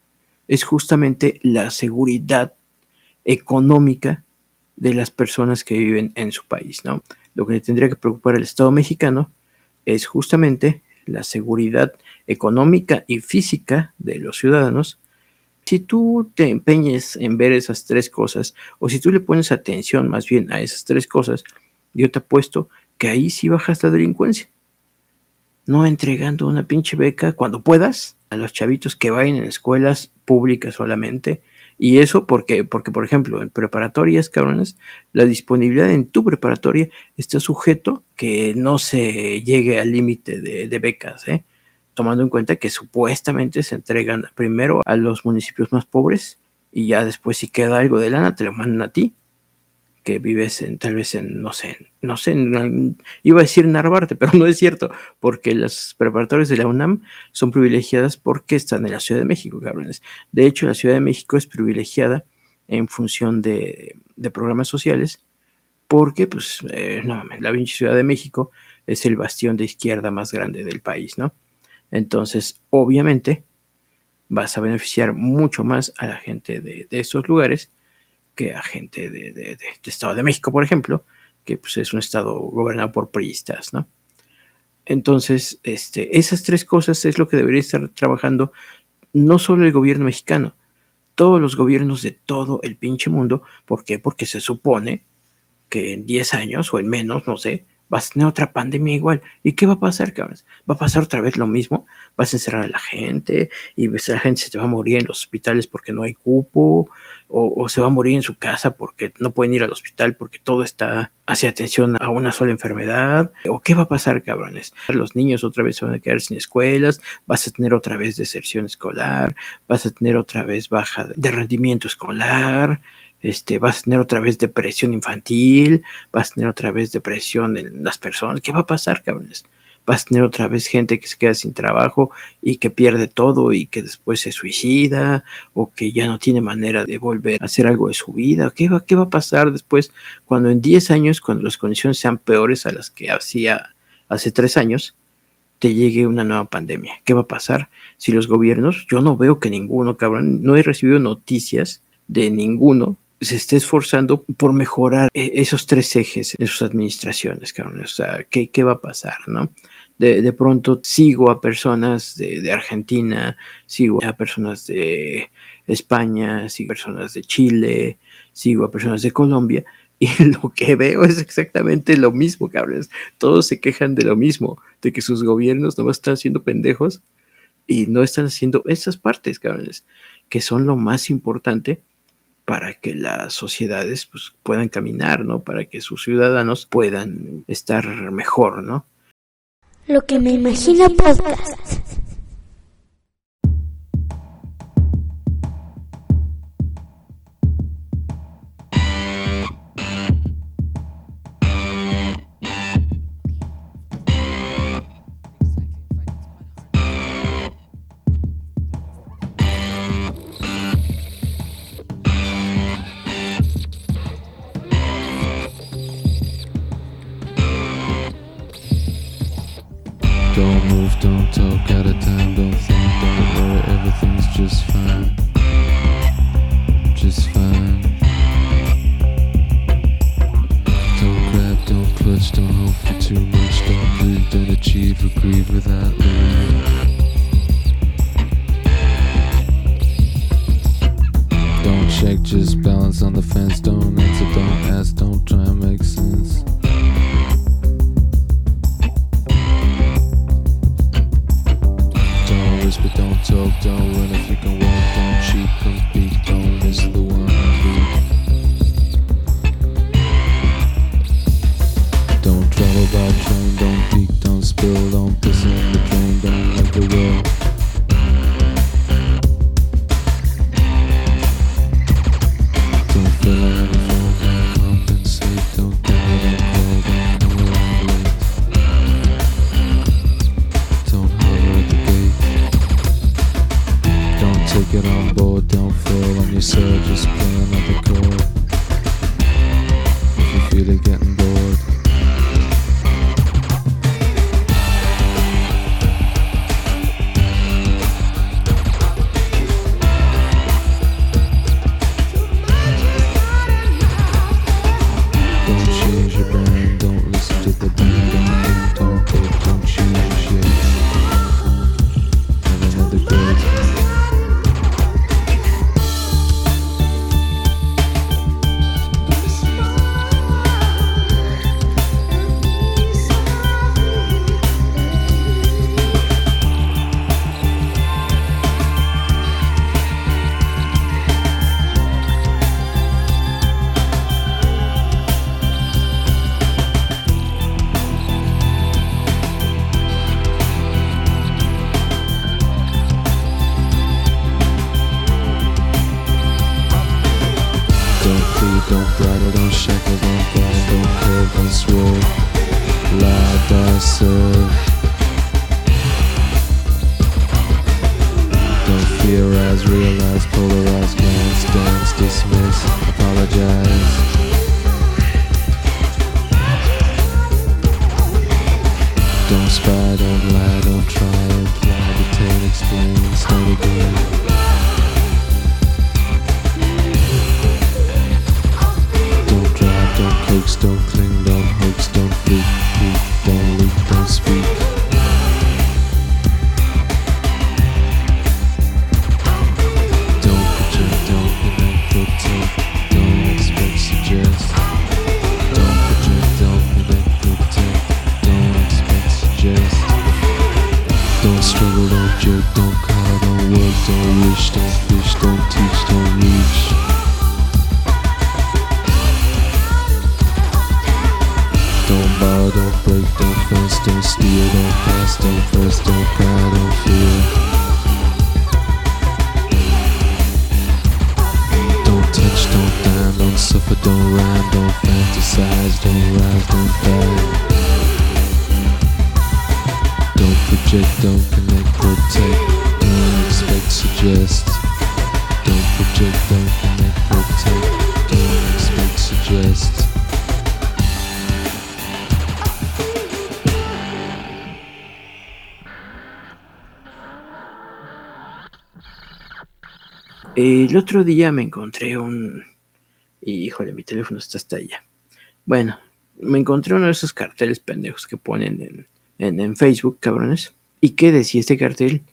es justamente la seguridad económica de las personas que viven en su país, ¿no? Lo que le tendría que preocupar al Estado mexicano es justamente la seguridad económica y física de los ciudadanos si tú te empeñes en ver esas tres cosas, o si tú le pones atención más bien a esas tres cosas, yo te apuesto que ahí sí bajas la delincuencia. No entregando una pinche beca cuando puedas a los chavitos que vayan en escuelas públicas solamente. Y eso porque, porque, por ejemplo, en preparatorias, cabrones, la disponibilidad en tu preparatoria está sujeto que no se llegue al límite de, de becas, ¿eh? tomando en cuenta que supuestamente se entregan primero a los municipios más pobres y ya después si queda algo de lana te lo mandan a ti, que vives en tal vez en, no sé, no sé, iba a decir Narvarte, *laughs* pero no es cierto, porque las preparatorias de la UNAM son privilegiadas porque están en la Ciudad de México, cabrones. De hecho, la Ciudad de México es privilegiada en función de, programas sociales, porque, pues, eh, no, la Ciudad de México es el bastión de izquierda más grande del país, ¿no? Entonces, obviamente, vas a beneficiar mucho más a la gente de, esos lugares que a gente de, Estado de México, por ejemplo, que pues, es un estado gobernado por priistas, ¿no? Entonces, este, esas tres cosas es lo que debería estar trabajando no solo el gobierno mexicano, todos los gobiernos de todo el pinche mundo. ¿Por qué? Porque se supone que en 10 años o en menos, no sé, vas a tener otra pandemia igual. ¿Y qué va a pasar, cabrón? ¿Va a pasar otra vez lo mismo? ¿Vas a encerrar a la gente? ¿Y la gente se te va a morir en los hospitales porque no hay cupo? O, se va a morir en su casa porque no pueden ir al hospital porque todo está hacia atención a una sola enfermedad? ¿O qué va a pasar, cabrones? Los niños otra vez se van a quedar sin escuelas, vas a tener otra vez deserción escolar, vas a tener otra vez baja de rendimiento escolar, este, vas a tener otra vez depresión infantil, vas a tener otra vez depresión en las personas. ¿Qué va a pasar, cabrones? Vas a tener otra vez gente que se queda sin trabajo y que pierde todo y que después se suicida o que ya no tiene manera de volver a hacer algo de su vida. ¿Qué va, qué va a pasar después cuando en 10 años, cuando las condiciones sean peores a las que hacía hace 3 años, te llegue una nueva pandemia? ¿Qué va a pasar si los gobiernos, yo no veo que ninguno, cabrón, no he recibido noticias de ninguno se esté esforzando por mejorar eh, esos tres ejes en sus administraciones, cabrón. O sea, ¿qué, qué va a pasar, no? De, de, pronto sigo a personas de, de, Argentina, sigo a personas de España, sigo a personas de Chile, sigo a personas de Colombia, y *laughs* lo que veo es exactamente lo mismo, cabrones. Todos se quejan de lo mismo, de que sus gobiernos no están haciendo pendejos y no están haciendo esas partes, cabrones, que son lo más importante para que las sociedades pues, puedan caminar, ¿no? Para que sus ciudadanos puedan estar mejor, ¿no? Lo que me imagino podcast. El otro día me encontré un... Híjole, mi teléfono está hasta allá. Bueno, me encontré uno de esos carteles pendejos que ponen en, Facebook, cabrones. ¿Y qué decía este cartel?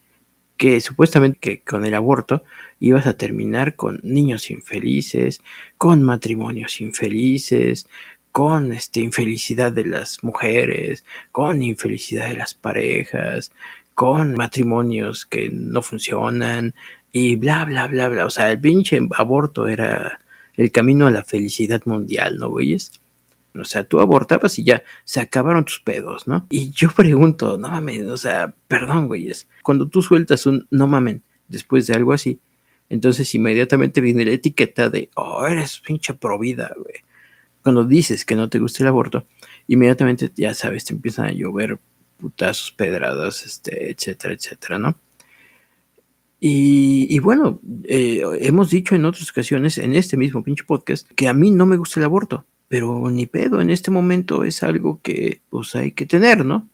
que supuestamente que con el aborto ibas a terminar con niños infelices, con matrimonios infelices, con este, infelicidad de las mujeres, con infelicidad de las parejas, con matrimonios que no funcionan, y bla, bla, bla, bla. O sea, el pinche aborto era el camino a la felicidad mundial, ¿no, güeyes? O sea, tú abortabas y ya se acabaron tus pedos, ¿no? Y yo *laughs* pregunto, no mames, o sea, perdón, güeyes, cuando tú sueltas un no mamen después de algo así, entonces inmediatamente viene la etiqueta de, oh, eres pinche provida, güey. Cuando dices que no te gusta el aborto, inmediatamente, ya sabes, te empiezan a llover putazos, pedradas, este, etcétera, etcétera, ¿no? Y, y bueno, eh, hemos dicho en otras ocasiones, en este mismo pinche podcast, que a mí no me gusta el aborto, pero ni pedo, en este momento es algo que pues hay que tener, ¿no?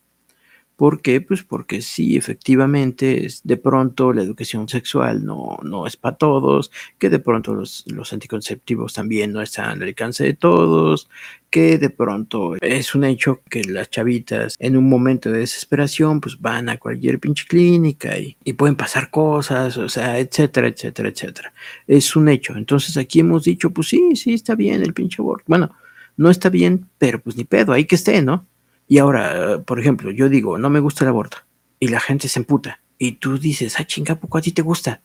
¿Por qué? Pues porque sí, efectivamente, es, de pronto la educación sexual no, no es para todos, que de pronto los, los anticonceptivos también no están al alcance de todos, que de pronto es un hecho que las chavitas en un momento de desesperación pues van a cualquier pinche clínica y, y pueden pasar cosas, o sea, etcétera, etcétera, etcétera. Es un hecho. Entonces aquí hemos dicho, pues sí, sí, está bien el pinche aborto. Bueno, no está bien, pero pues ni pedo, ahí que esté, ¿no? Y ahora, por ejemplo, yo digo, no me gusta el aborto. Y la gente se emputa. Y tú dices, ah, chinga, ¿poco a ti te gusta?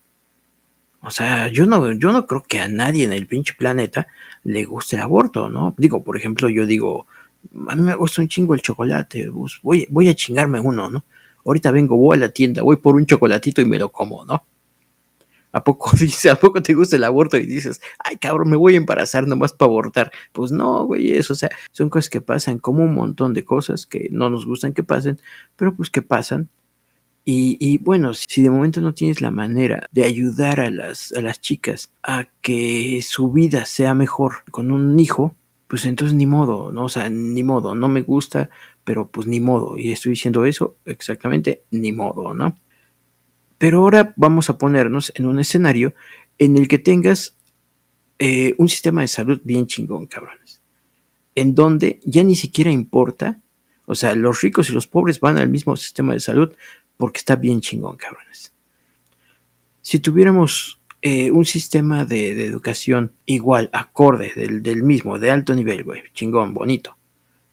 O sea, yo no, yo no creo que a nadie en el pinche planeta le guste el aborto, ¿no? Digo, por ejemplo, yo digo, a mí me gusta un chingo el chocolate, pues voy, voy a chingarme uno, ¿no? Ahorita vengo, voy a la tienda, voy por un chocolatito y me lo como, ¿no? ¿A poco *laughs* dice, a poco te gusta el aborto y dices, ay cabrón, me voy a embarazar nomás para abortar? Pues no, güey, eso, o sea, son cosas que pasan, como un montón de cosas que no nos gustan que pasen, pero pues que pasan. Y, y bueno, si de momento no tienes la manera de ayudar a las, a las chicas a que su vida sea mejor con un hijo, pues entonces ni modo, ¿no? O sea, ni modo, no me gusta, pero pues ni modo. Y estoy diciendo eso exactamente, ni modo, ¿no? Pero ahora vamos a ponernos en un escenario en el que tengas eh, un sistema de salud bien chingón, cabrones. En donde ya ni siquiera importa, o sea, los ricos y los pobres van al mismo sistema de salud porque está bien chingón, cabrones. Si tuviéramos eh, un sistema de, de, educación igual, acorde, del, del mismo, de alto nivel, güey, chingón, bonito,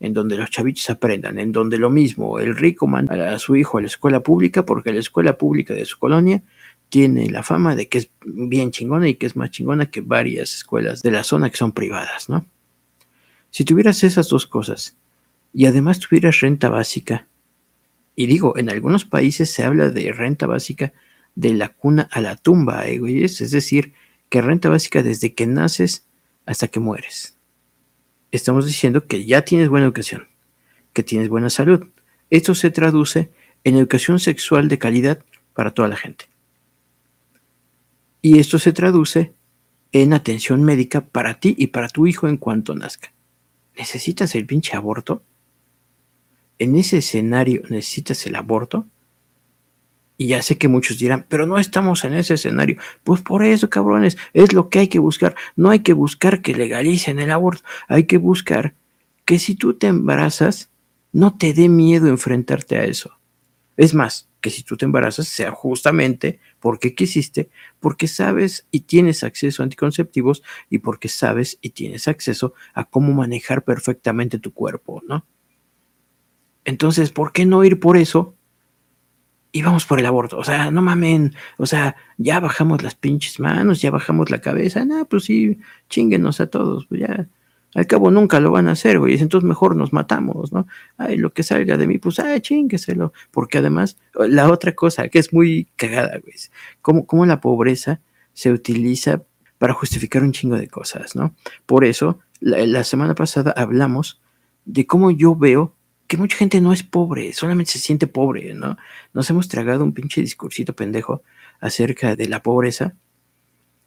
en donde los chavitos aprendan, en donde lo mismo, el rico manda a su hijo a la escuela pública porque la escuela pública de su colonia tiene la fama de que es bien chingona y que es más chingona que varias escuelas de la zona que son privadas, ¿no? Si tuvieras esas dos cosas y además tuvieras renta básica, y digo, en algunos países se habla de renta básica de la cuna a la tumba, ¿eh, es decir, que renta básica desde que naces hasta que mueres estamos diciendo que ya tienes buena educación, que tienes buena salud. Esto se traduce en educación sexual de calidad para toda la gente. Y esto se traduce en atención médica para ti y para tu hijo en cuanto nazca. ¿Necesitas el pinche aborto? En ese escenario necesitas el aborto. Y ya sé que muchos dirán, pero no estamos en ese escenario. Pues por eso, cabrones, es lo que hay que buscar. No hay que buscar que legalicen el aborto. Hay que buscar que si tú te embarazas, no te dé miedo enfrentarte a eso. Es más, que si tú te embarazas sea justamente porque quisiste, porque sabes y tienes acceso a anticonceptivos y porque sabes y tienes acceso a cómo manejar perfectamente tu cuerpo, ¿no? Entonces, ¿por qué no ir por eso y vamos por el aborto. O sea, no mamen. O sea, ya bajamos las pinches manos, ya bajamos la cabeza. Pues sí, chinguenos a todos. Pues ya, al cabo nunca lo van a hacer, güey. Entonces mejor nos matamos, ¿no? Ay, lo que salga de mí, pues, ay, chingueselo. Porque además, la otra cosa que es muy cagada, güey, cómo, cómo la pobreza se utiliza para justificar un chingo de cosas, ¿no? Por eso, la semana pasada hablamos de cómo yo veo que mucha gente no es pobre, solamente se siente pobre, ¿no? Nos hemos tragado un pinche discursito pendejo acerca de la pobreza,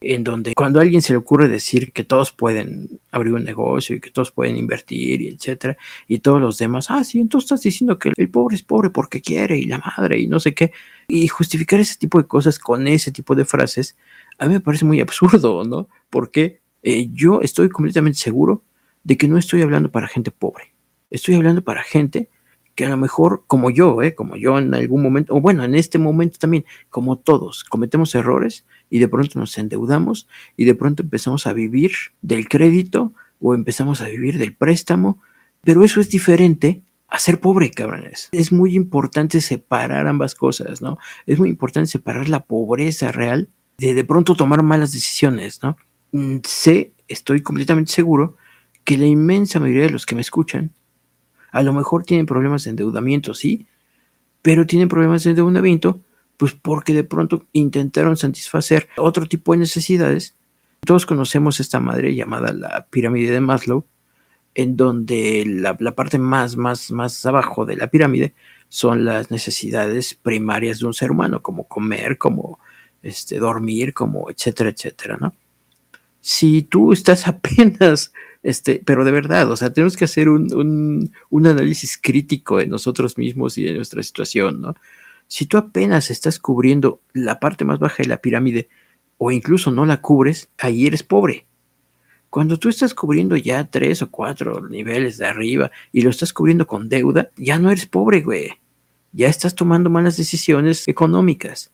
en donde cuando a alguien se le ocurre decir que todos pueden abrir un negocio y que todos pueden invertir y etcétera, y todos los demás, ah, sí, entonces estás diciendo que el pobre es pobre porque quiere y la madre y no sé qué, y justificar ese tipo de cosas con ese tipo de frases, a mí me parece muy absurdo, ¿no? Porque eh, yo estoy completamente seguro de que no estoy hablando para gente pobre Estoy hablando para gente que a lo mejor, como yo, ¿eh? como yo en algún momento, o bueno, en este momento también, como todos, cometemos errores y de pronto nos endeudamos y de pronto empezamos a vivir del crédito o empezamos a vivir del préstamo, pero eso es diferente a ser pobre, cabrones. Es muy importante separar ambas cosas, ¿no? Es muy importante separar la pobreza real de de pronto tomar malas decisiones, ¿no? Mm, sé estoy completamente seguro que la inmensa mayoría de los que me escuchan, a lo mejor tienen problemas de endeudamiento, sí, pero tienen problemas de endeudamiento, pues porque de pronto intentaron satisfacer otro tipo de necesidades. Todos conocemos esta madre llamada la pirámide de Maslow, en donde la, parte más, más, más abajo de la pirámide son las necesidades primarias de un ser humano, como comer, como este, dormir, como etcétera, etcétera, ¿no? Si tú estás *laughs* apenas, este, pero de verdad, o sea, tenemos que hacer un, un, un análisis crítico de nosotros mismos y de nuestra situación, ¿no? Si tú apenas estás cubriendo la parte más baja de la pirámide o incluso no la cubres, ahí eres pobre. Cuando tú estás cubriendo ya tres o cuatro niveles de arriba y lo estás cubriendo con deuda, ya no eres pobre, güey. Ya estás tomando malas decisiones económicas.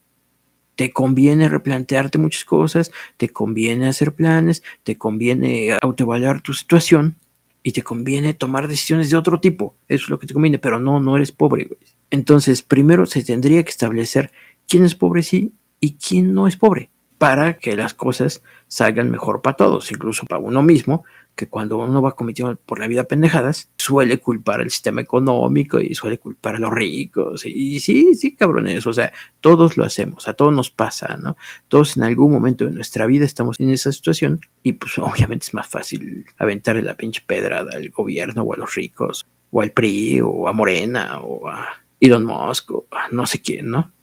Te conviene replantearte muchas cosas, te conviene hacer planes, te conviene autoevaluar tu situación y te conviene tomar decisiones de otro tipo. Eso es lo que te conviene, pero no, no eres pobre. Entonces, primero se tendría que establecer quién es pobre sí y quién no es pobre para que las cosas salgan mejor para todos, incluso para uno mismo, que cuando uno va cometiendo por la vida pendejadas, suele culpar al sistema económico y suele culpar a los ricos. Y, sí, sí, cabrones, o sea, todos lo hacemos, a todos nos pasa, ¿no? Todos en algún momento de nuestra vida estamos en esa situación y pues *laughs* obviamente es más fácil aventarle la pinche pedrada al gobierno o a los ricos, o al PRI, o a Morena, o a Elon Musk, o a no sé quién, ¿no?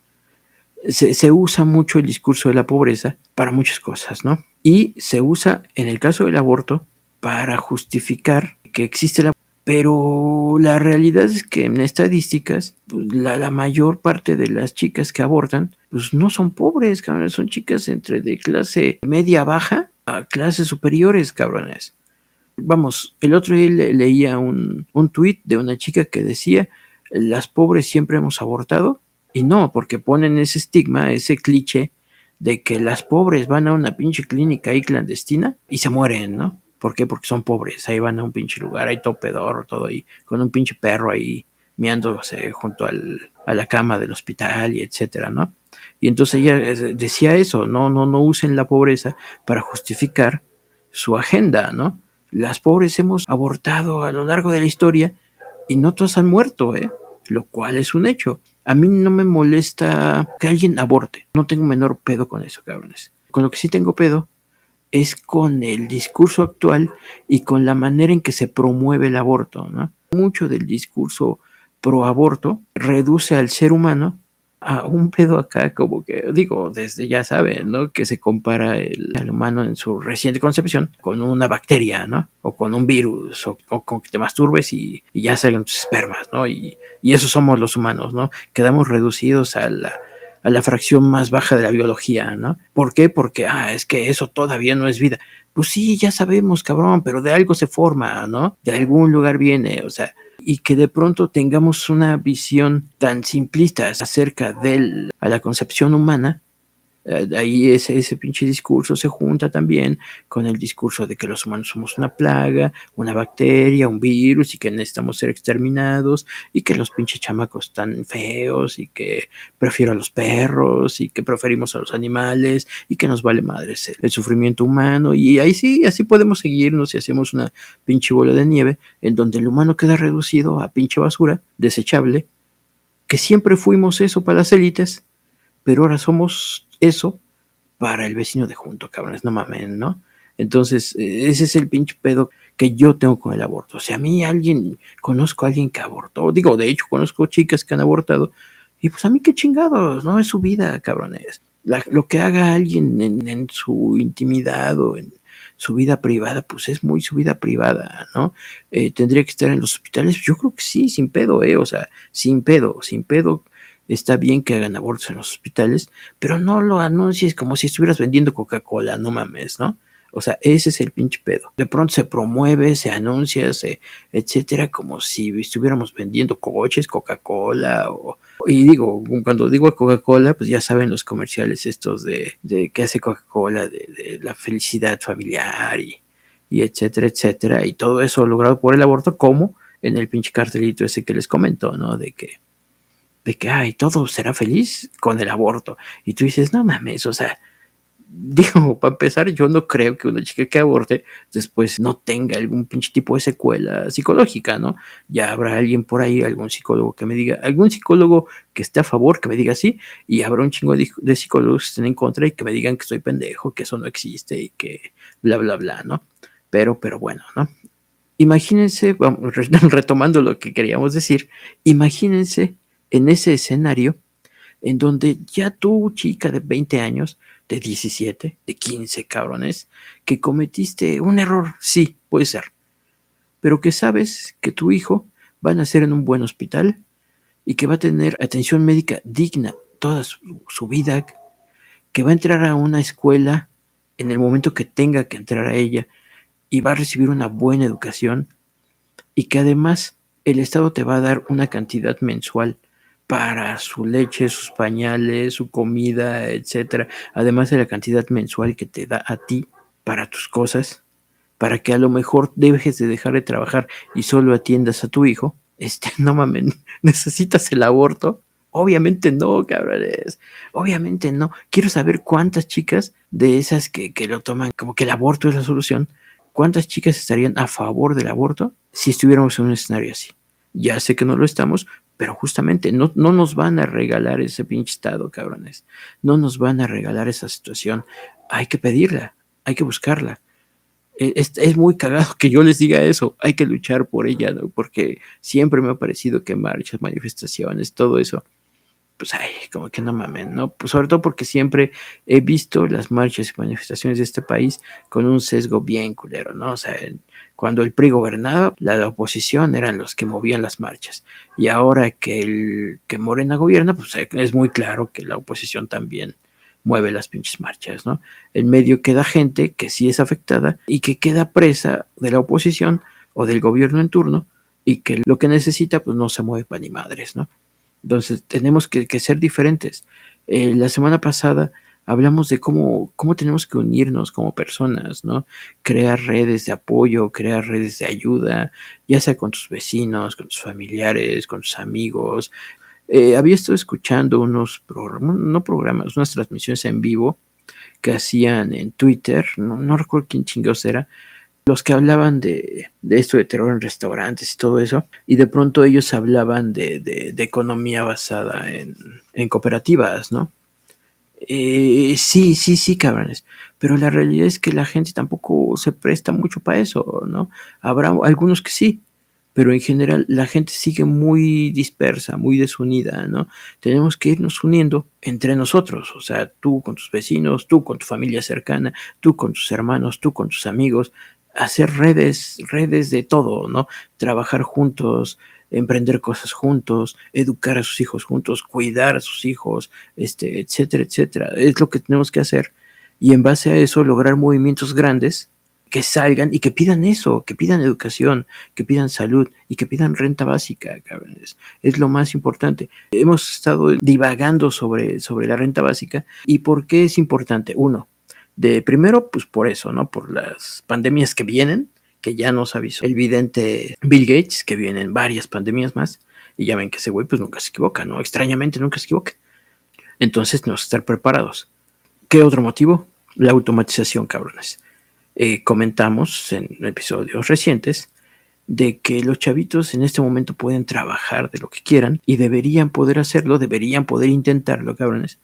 Se, usa mucho el discurso de la pobreza para muchas cosas, ¿no? Y se usa, en el caso del aborto, para justificar que existe la... Pero la realidad es que en estadísticas, pues, la, mayor parte de las chicas que abortan, pues no son pobres, cabrones, son chicas entre de clase media baja a clases superiores, cabrones. Vamos, el otro día le, leía un, un tuit de una chica que decía, las pobres siempre hemos abortado, y no, porque ponen ese estigma, ese cliché de que las pobres van a una pinche clínica ahí clandestina y se mueren, ¿no? ¿Por qué? Porque son pobres, ahí van a un pinche lugar, hay todo pedorro, todo ahí, con un pinche perro ahí miándose junto al, a la cama del hospital y etcétera, ¿no? Y entonces ella decía eso, no, no, no usen la pobreza para justificar su agenda, ¿no? Las pobres hemos abortado a lo largo de la historia y no todas han muerto, ¿eh? Lo cual es un hecho. A mí no me molesta que alguien aborte. No tengo menor pedo con eso, cabrones. Con lo que sí tengo pedo es con el discurso actual y con la manera en que se promueve el aborto. ¿no? Mucho del discurso pro aborto reduce al ser humano a un pedo acá, como que, digo, desde ya saben, ¿no? Que se compara el, al humano en su reciente concepción con una bacteria, ¿no? O con un virus, o, o con que te masturbes y, y ya salen tus espermas, ¿no? Y, y eso somos los humanos, ¿no? Quedamos reducidos a la, a la fracción más baja de la biología, ¿no? ¿Por qué? Porque, ah, es que eso todavía no es vida. Pues sí, ya sabemos, cabrón, pero de algo se forma, ¿no? De algún lugar viene, o sea, y que de pronto tengamos una visión tan simplista acerca de la concepción humana, ahí ese, ese pinche discurso se junta también con el discurso de que los humanos somos una plaga, una bacteria, un virus y que necesitamos ser exterminados y que los pinches chamacos están feos y que prefiero a los perros y que preferimos a los animales y que nos vale madres el, el sufrimiento humano. Y ahí sí, así podemos seguirnos y hacemos una pinche bola de nieve en donde el humano queda reducido a pinche basura desechable, que siempre fuimos eso para las élites, pero ahora somos eso para el vecino de junto, cabrones, no mames, ¿no? Entonces, ese es el pinche pedo que yo tengo con el aborto. O sea, a mí alguien, conozco a alguien que abortó, digo, de hecho, conozco chicas que han abortado, y pues a mí qué chingados, ¿no? Es su vida, cabrones. Lo que haga alguien en, en, su intimidad o en su vida privada, pues es muy su vida privada, ¿no? Eh, tendría que estar en los hospitales, yo creo que sí, sin pedo, ¿eh? O sea, sin pedo, sin pedo está bien que hagan abortos en los hospitales, pero no lo anuncies como si estuvieras vendiendo Coca-Cola, no mames, ¿no? O sea, ese es el pinche pedo. De pronto se promueve, se anuncia, se, etcétera, como si estuviéramos vendiendo coches, Coca-Cola y digo, cuando digo Coca-Cola, pues ya saben los comerciales estos de, de hace Coca-Cola, de, de, la felicidad familiar y, y etcétera, etcétera, y todo eso logrado por el aborto, como en el pinche cartelito ese que les comento, ¿no? De que de que, ay, todo será feliz con el aborto. Y tú dices, no mames, o sea, digo, *laughs* para empezar, yo no creo que una chica que aborte después no tenga algún pinche tipo de secuela psicológica, ¿no? Ya habrá alguien por ahí, algún psicólogo que me diga, algún psicólogo que esté a favor, que me diga sí, y habrá un chingo de, de psicólogos que estén en contra y que me digan que estoy pendejo, que eso no existe y que bla, bla, bla, ¿no? Pero, pero bueno, ¿no? Imagínense, vamos, *laughs* retomando lo que queríamos decir, imagínense en ese escenario en donde ya tú, chica de 20 años, de 17, de 15 cabrones, que cometiste un error, sí, puede ser, pero que sabes que tu hijo va a nacer en un buen hospital y que va a tener atención médica digna toda su, su vida, que va a entrar a una escuela en el momento que tenga que entrar a ella y va a recibir una buena educación y que además el Estado te va a dar una cantidad mensual para su leche, sus pañales, su comida, etcétera, además de la cantidad mensual que te da a ti para tus cosas, para que a lo mejor dejes de dejar de trabajar y solo atiendas a tu hijo, este, *laughs* no mames, necesitas el aborto. Obviamente no, cabrones. Obviamente no. Quiero saber cuántas chicas de esas que, que lo toman como que el aborto es la solución, cuántas chicas estarían a favor del aborto si estuviéramos en un escenario así. Ya sé que no lo estamos, pero justamente no, no nos van a regalar ese pinche estado, cabrones. No nos van a regalar esa situación. Hay que pedirla, hay que buscarla. E, Es, es, muy cagado que yo les diga eso. Hay que luchar por ella, ¿no? Porque siempre me ha parecido que marchas, manifestaciones, todo eso, pues ay, como que no mamen, ¿no? Pues sobre todo porque siempre he visto las marchas y manifestaciones de este país con un sesgo bien culero, ¿no? O sea, cuando el PRI gobernaba, la, oposición eran los que movían las marchas. Y ahora que, el, que Morena gobierna, pues es muy claro que la oposición también mueve las pinches marchas, ¿no? En medio queda gente que sí es afectada y que queda presa de la oposición o del gobierno en turno y que lo que necesita, pues no se mueve para ni madres, ¿no? Entonces tenemos que, ser diferentes. Eh, la semana pasada hablamos de cómo, cómo tenemos que unirnos como personas, ¿no? Crear redes de apoyo, crear redes de ayuda, ya sea con tus vecinos, con tus familiares, con tus amigos. Eh, había estado escuchando unos programas, no programas, unas transmisiones en vivo que hacían en Twitter, no, no recuerdo quién chingados era, los que hablaban de, de, esto de terror en restaurantes y todo eso, y de pronto ellos hablaban de, de, economía basada en, en cooperativas, ¿no? Eh, sí, sí, sí, cabrones. Pero la realidad es que la gente tampoco se presta mucho para eso, ¿no? Habrá algunos que sí, pero en general la gente sigue muy dispersa, muy desunida, ¿no? Tenemos que irnos uniendo entre nosotros, o sea, tú con tus vecinos, tú con tu familia cercana, tú con tus hermanos, tú con tus amigos, hacer redes, redes de todo, ¿no? Trabajar juntos, emprender cosas juntos, educar a sus hijos juntos, cuidar a sus hijos, este, etcétera, etcétera. Es lo que tenemos que hacer. Y en base a eso lograr movimientos grandes que salgan y que pidan eso, que pidan educación, que pidan salud y que pidan renta básica, cabrones. Es lo más importante. Hemos estado divagando sobre, sobre la renta básica y por qué es importante. Uno, de primero, pues por eso, ¿no? Por las pandemias que vienen, que ya nos avisó el vidente Bill Gates, que vienen varias pandemias más, y ya ven que ese güey pues nunca se equivoca, ¿no? Extrañamente nunca se equivoca. Entonces, que estar preparados. ¿Qué otro motivo? La automatización, cabrones. Eh, comentamos en episodios recientes de que los chavitos en este momento pueden trabajar de lo que quieran y deberían poder hacerlo, deberían poder intentarlo, cabrones,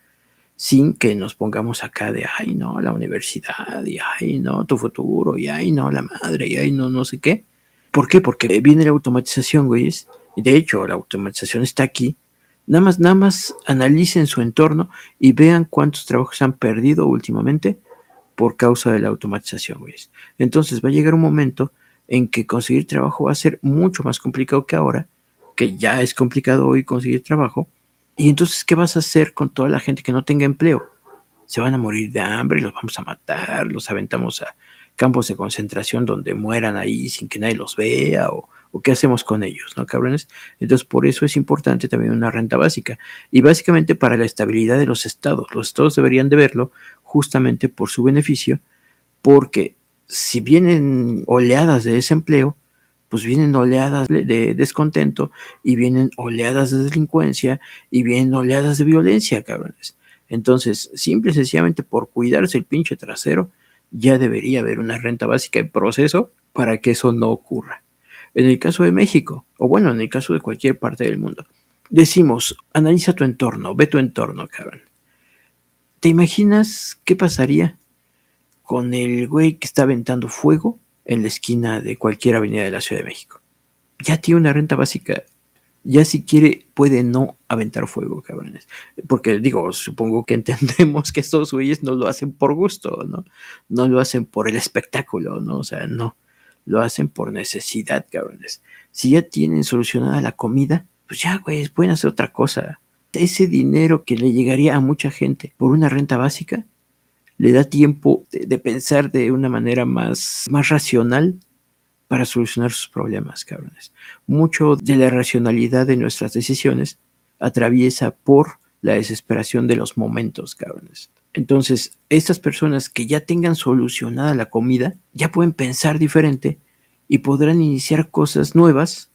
sin que nos pongamos acá de, ay, no, la universidad, y ay, no, tu futuro, y ay, no, la madre, y ay, no, no sé qué. ¿Por qué? Porque viene la automatización, güeyes. De hecho, la automatización está aquí. Nada más, nada más analicen su entorno y vean cuántos trabajos han perdido últimamente por causa de la automatización, güeyes. Entonces va a llegar un momento en que conseguir trabajo va a ser mucho más complicado que ahora, que ya es complicado hoy conseguir trabajo, y entonces, ¿qué vas a hacer con toda la gente que no tenga empleo? Se van a morir de hambre, los vamos a matar, los aventamos a campos de concentración donde mueran ahí sin que nadie los vea, o, qué hacemos con ellos, ¿no, cabrones? Entonces, por eso es importante también una renta básica. Y básicamente para la estabilidad de los estados. Los estados deberían de verlo justamente por su beneficio, porque si vienen oleadas de desempleo, pues vienen oleadas de descontento y vienen oleadas de delincuencia y vienen oleadas de violencia, cabrones. Entonces, simple y sencillamente por cuidarse el pinche trasero, ya debería haber una renta básica en proceso para que eso no ocurra. En el caso de México, o bueno, en el caso de cualquier parte del mundo, decimos, analiza tu entorno, ve tu entorno, cabrón. ¿Te imaginas qué pasaría con el güey que está aventando fuego en la esquina de cualquier avenida de la Ciudad de México? Ya tiene una renta básica. Ya si quiere, puede no aventar fuego, cabrones. Porque digo, supongo que *laughs* entendemos que estos güeyes no lo hacen por gusto, ¿no? No lo hacen por el espectáculo, ¿no? O sea, no. Lo hacen por necesidad, cabrones. Si ya tienen solucionada la comida, pues ya, güey, pueden hacer otra cosa. Ese dinero que le llegaría a mucha gente por una renta básica, le da tiempo de, pensar de una manera más, más racional para solucionar sus problemas, cabrones. Mucho de la racionalidad de nuestras decisiones atraviesa por la desesperación de los momentos, cabrones. Entonces, estas personas que ya tengan solucionada la comida, ya pueden pensar diferente y podrán iniciar cosas nuevas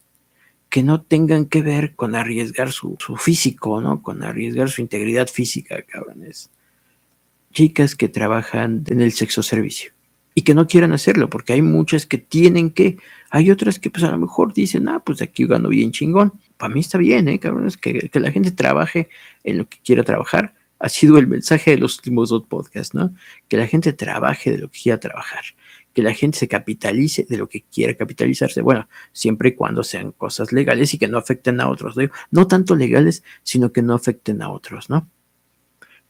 que no tengan que ver con arriesgar su, su físico, ¿no? Con arriesgar su integridad física, cabrones. Chicas que trabajan en el sexo servicio y que no quieran hacerlo, porque hay muchas que tienen que, hay otras que pues a lo mejor dicen, ah, pues aquí gano bien chingón. Para mí está bien, ¿eh, cabrones? Que, que la gente trabaje en lo que quiera trabajar. Ha sido el mensaje de los últimos dos podcasts, ¿no? Que la gente trabaje de lo que quiera trabajar. Que la gente se capitalice de lo que quiera capitalizarse. Bueno, siempre y cuando sean cosas legales y que no afecten a otros. ¿no? no tanto legales, sino que no afecten a otros, ¿no?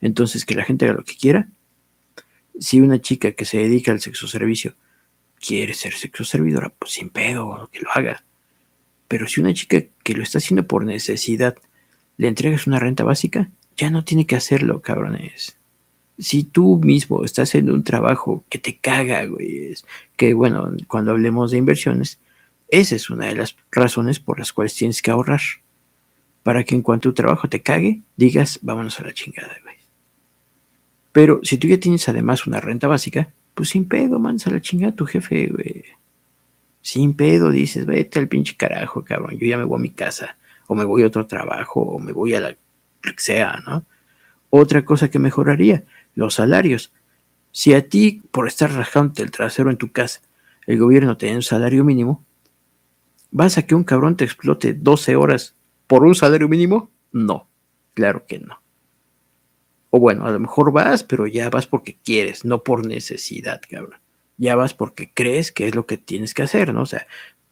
Entonces, que la gente haga lo que quiera si una chica que se dedica al sexo servicio quiere ser sexo servidora, pues sin pedo, que lo haga. Pero si una chica que lo está haciendo por necesidad le entregas una renta básica, ya no tiene que hacerlo, cabrones. Si tú mismo estás haciendo un trabajo que te caga, güey, que bueno, cuando hablemos de inversiones, esa es una de las razones por las cuales tienes que ahorrar. Para que en cuanto tu trabajo te cague, digas, vámonos a la chingada. Pero si tú ya tienes además una renta básica, pues sin pedo, mansa la chingada a tu jefe, güey. Sin pedo dices, vete al pinche carajo, cabrón. Yo ya me voy a mi casa, o me voy a otro trabajo, o me voy a la que sea, ¿no? Otra cosa que mejoraría, los salarios. Si a ti, por estar rajándote el trasero en tu casa, el gobierno te da un salario mínimo, ¿vas a que un cabrón te explote 12 horas por un salario mínimo? No, claro que no. O bueno, a lo mejor vas, pero ya vas porque quieres, no por necesidad, cabrón. Ya vas porque crees que es lo que tienes que hacer, ¿no? O sea,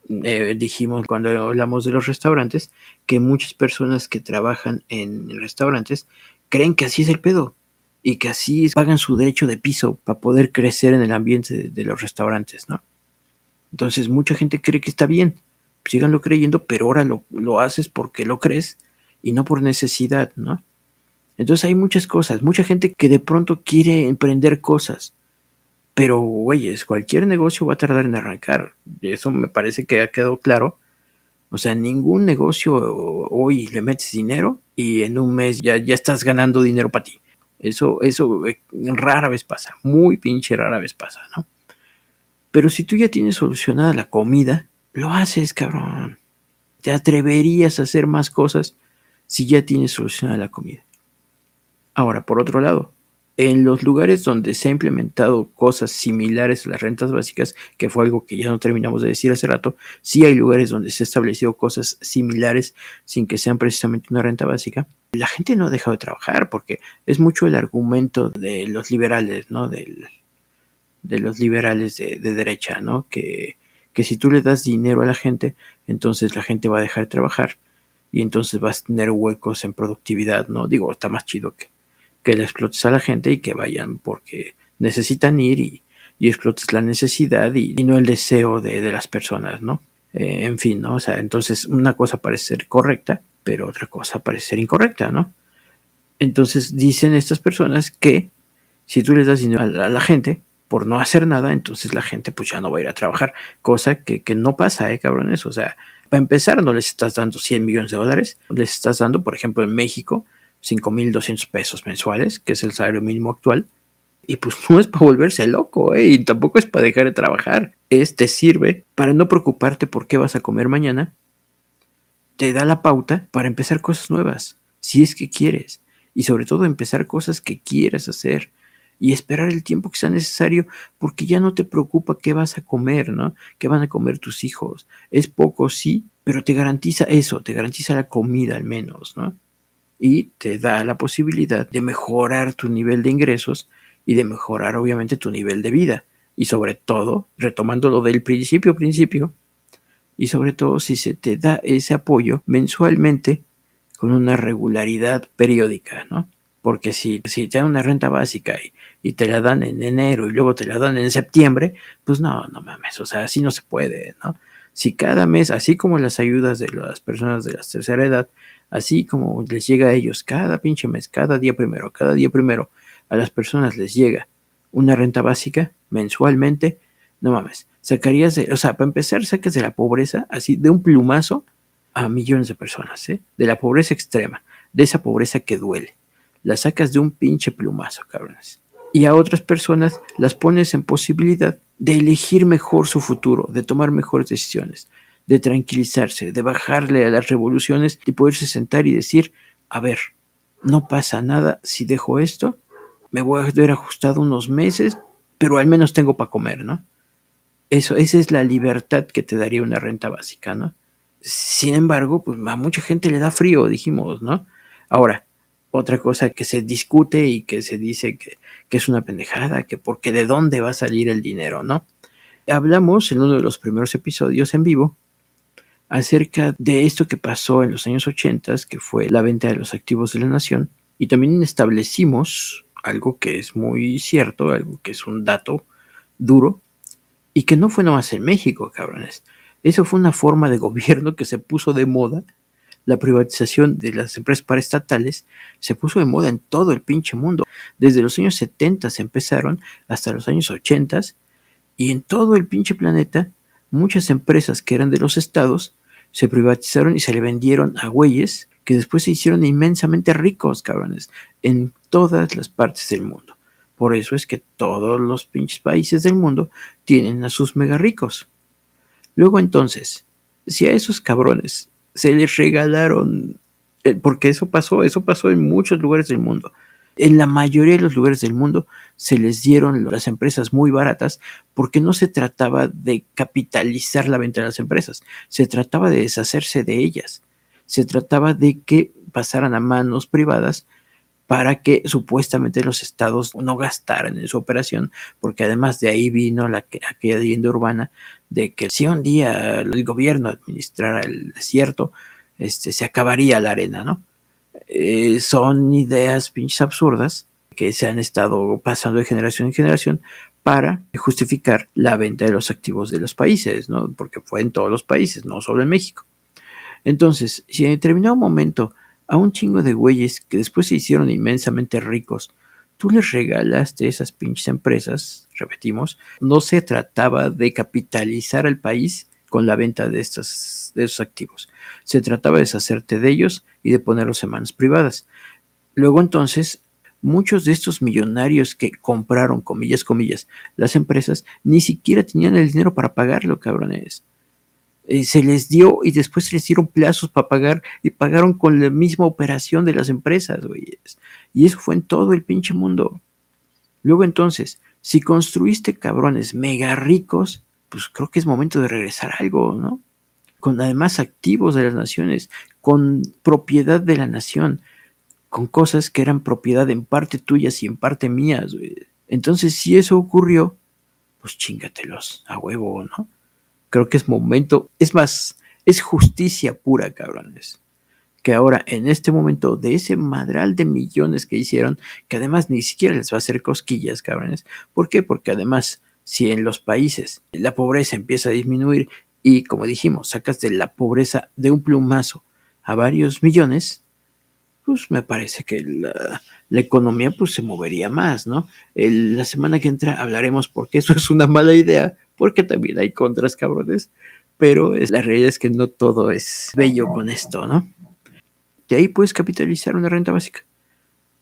eh, dijimos cuando hablamos de los restaurantes que muchas personas que trabajan en restaurantes creen que así es el pedo y que así pagan su derecho de piso para poder crecer en el ambiente de, los restaurantes, ¿no? Entonces mucha gente cree que está bien, síganlo creyendo, pero ahora lo haces porque lo crees y no por necesidad, ¿no? Entonces hay muchas cosas, mucha gente que de pronto quiere emprender cosas, pero güeyes, cualquier negocio va a tardar en arrancar. Eso me parece que ha quedado claro. O sea, ningún negocio hoy le metes dinero y en un mes ya, ya estás ganando dinero para ti. Eso, eso eh, rara vez pasa, muy pinche rara vez pasa, ¿no? Pero si tú ya tienes solucionada la comida, lo haces, cabrón. Te atreverías a hacer más cosas si ya tienes solucionada la comida. Ahora, por otro lado, en los lugares donde se ha implementado cosas similares a las rentas básicas, que fue algo que ya no terminamos de decir hace rato, sí hay lugares donde se ha establecido cosas similares sin que sean precisamente una renta básica. La gente no ha dejado de trabajar porque es mucho el argumento de los liberales, ¿no? Del, de los liberales de, de derecha, ¿no? Que, que si tú le das dinero a la gente, entonces la gente va a dejar de trabajar y entonces vas a tener huecos en productividad, ¿no? Digo, está más chido que que le explotes a la gente y que vayan porque necesitan ir y, y explotes la necesidad y, no el deseo de, de las personas, ¿no? Eh, en fin, ¿no? O sea, entonces una cosa parece ser correcta, pero otra cosa parece ser incorrecta, ¿no? Entonces dicen estas personas que si tú les das dinero a la, a la gente por no hacer nada, entonces la gente pues ya no va a ir a trabajar, cosa que, que no pasa, ¿eh, cabrones? O sea, para empezar no les estás dando 100 millones de dólares, les estás dando, por ejemplo, en México, 5.200 pesos mensuales, que es el salario mínimo actual. Y pues *laughs* no es para volverse loco, ¿eh? y tampoco es para dejar de trabajar. Es te sirve para no preocuparte por qué vas a comer mañana. Te da la pauta para empezar cosas nuevas, si es que quieres. y sobre todo empezar cosas que quieras hacer y esperar el tiempo que sea necesario porque ya no te preocupa qué vas a comer, ¿no? ¿Qué van a comer tus hijos? Es poco, sí, pero te garantiza eso, te garantiza la comida al menos, ¿no? Y te da la posibilidad de mejorar tu nivel de ingresos y de mejorar obviamente tu nivel de vida. Y sobre todo, retomando lo del principio, principio, y sobre todo si se te da ese apoyo mensualmente con una regularidad periódica, ¿no? Porque si, si te dan una renta básica y, y te la dan en enero y luego te la dan en septiembre, pues no, no mames, o sea, así no se puede, ¿no? Si cada mes, así como las ayudas de las personas de la tercera edad, así como les llega a ellos cada pinche mes, cada día primero, cada día primero, a las personas les llega una renta básica mensualmente, no mames, sacarías de, o sea, para empezar, sacas de la pobreza, así, de un plumazo a millones de personas, ¿eh? De la pobreza extrema, de esa pobreza que duele. La sacas de un pinche plumazo, cabrones. Y a otras personas las pones en posibilidad de elegir mejor su futuro, de tomar mejores decisiones, de tranquilizarse, de bajarle a las revoluciones y poderse sentar y decir, a ver, no pasa nada si dejo esto, me voy a ver ajustado unos meses, pero al menos tengo para comer, ¿no? Eso, esa es la libertad que te daría una renta básica, ¿no? Sin embargo, pues a mucha gente le da frío, dijimos, ¿no? Ahora, otra cosa que se discute y que se dice que, que es una pendejada, que porque de dónde va a salir el dinero, ¿no? Hablamos en uno de los primeros episodios en vivo acerca de esto que pasó en los años 80, que fue la venta de los activos de la nación, y también establecimos algo que es muy cierto, algo que es un dato duro, y que no fue nomás en México, cabrones. Eso fue una forma de gobierno que se puso de moda. La privatización de las empresas paraestatales se puso de moda en todo el pinche mundo. Desde los años 70 se empezaron hasta los años 80 y en todo el pinche planeta muchas empresas que eran de los estados se privatizaron y se le vendieron a güeyes que después se hicieron inmensamente ricos, cabrones, en todas las partes del mundo. Por eso es que todos los pinches países del mundo tienen a sus mega ricos. Luego entonces, si a esos cabrones se les regalaron, eh, porque eso pasó, eso pasó en muchos lugares del mundo. En la mayoría de los lugares del mundo se les dieron las empresas muy baratas porque no se trataba de capitalizar la venta de las empresas, se trataba de deshacerse de ellas, se trataba de que pasaran a manos privadas para que supuestamente los estados no gastaran en su operación, porque además de ahí vino la, aquella leyenda urbana de que si un día el gobierno administrara el desierto, este, se acabaría la arena, ¿no? Eh, son ideas pinches absurdas que se han estado pasando de generación en generación para justificar la venta de los activos de los países, ¿no? Porque fue en todos los países, no solo en México. Entonces, si en determinado momento a un chingo de güeyes que después se hicieron inmensamente ricos, tú les regalaste esas pinches empresas, repetimos, no se trataba de capitalizar al país con la venta de, estos, de esos activos. Se trataba de deshacerte de ellos y de ponerlos en manos privadas. Luego entonces, muchos de estos millonarios que compraron, comillas, comillas, las empresas, ni siquiera tenían el dinero para pagarlo, cabrones. Eh, se les dio y después se les dieron plazos para pagar y pagaron con la misma operación de las empresas, güeyes. Y eso fue en todo el pinche mundo. Luego entonces, si construiste cabrones mega ricos, pues creo que es momento de regresar algo, ¿no? Con además activos de las naciones, con propiedad de la nación, con cosas que eran propiedad en parte tuyas y en parte mías. Entonces, si eso ocurrió, pues chingatelos a huevo, ¿no? Creo que es momento, es más, es justicia pura, cabrones. Que ahora, en este momento, de ese madral de millones que hicieron, que además ni siquiera les va a hacer cosquillas, cabrones. ¿Por qué? Porque además, si en los países la pobreza empieza a disminuir y, como dijimos, sacas de la pobreza de un plumazo a varios millones, pues me parece que la, economía pues se movería más, ¿no? La semana que entra hablaremos porque eso es una mala idea, porque también hay contras, cabrones, pero es, la realidad es que no todo es bello con esto, ¿no? De ahí puedes capitalizar una renta básica,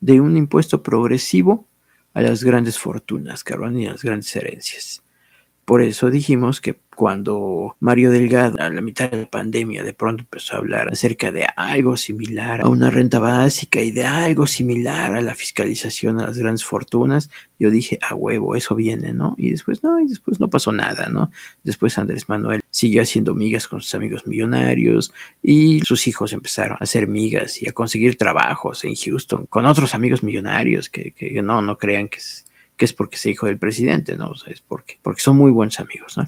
de un impuesto progresivo a las grandes fortunas, cabrón, y a las grandes herencias. Por eso dijimos que cuando Mario Delgado, a la mitad de la pandemia, de pronto empezó a hablar acerca de algo similar a una renta básica y de algo similar a la fiscalización a las grandes fortunas, yo dije, a huevo, eso viene, ¿no? Y después no, y después no pasó nada, ¿no? Después Andrés Manuel siguió haciendo migas con sus amigos millonarios y sus hijos empezaron a hacer migas y a conseguir trabajos en Houston con otros amigos millonarios que, que no, no crean que que es porque se hijo del presidente, ¿no? O sea, es porque, porque son muy buenos amigos, ¿no?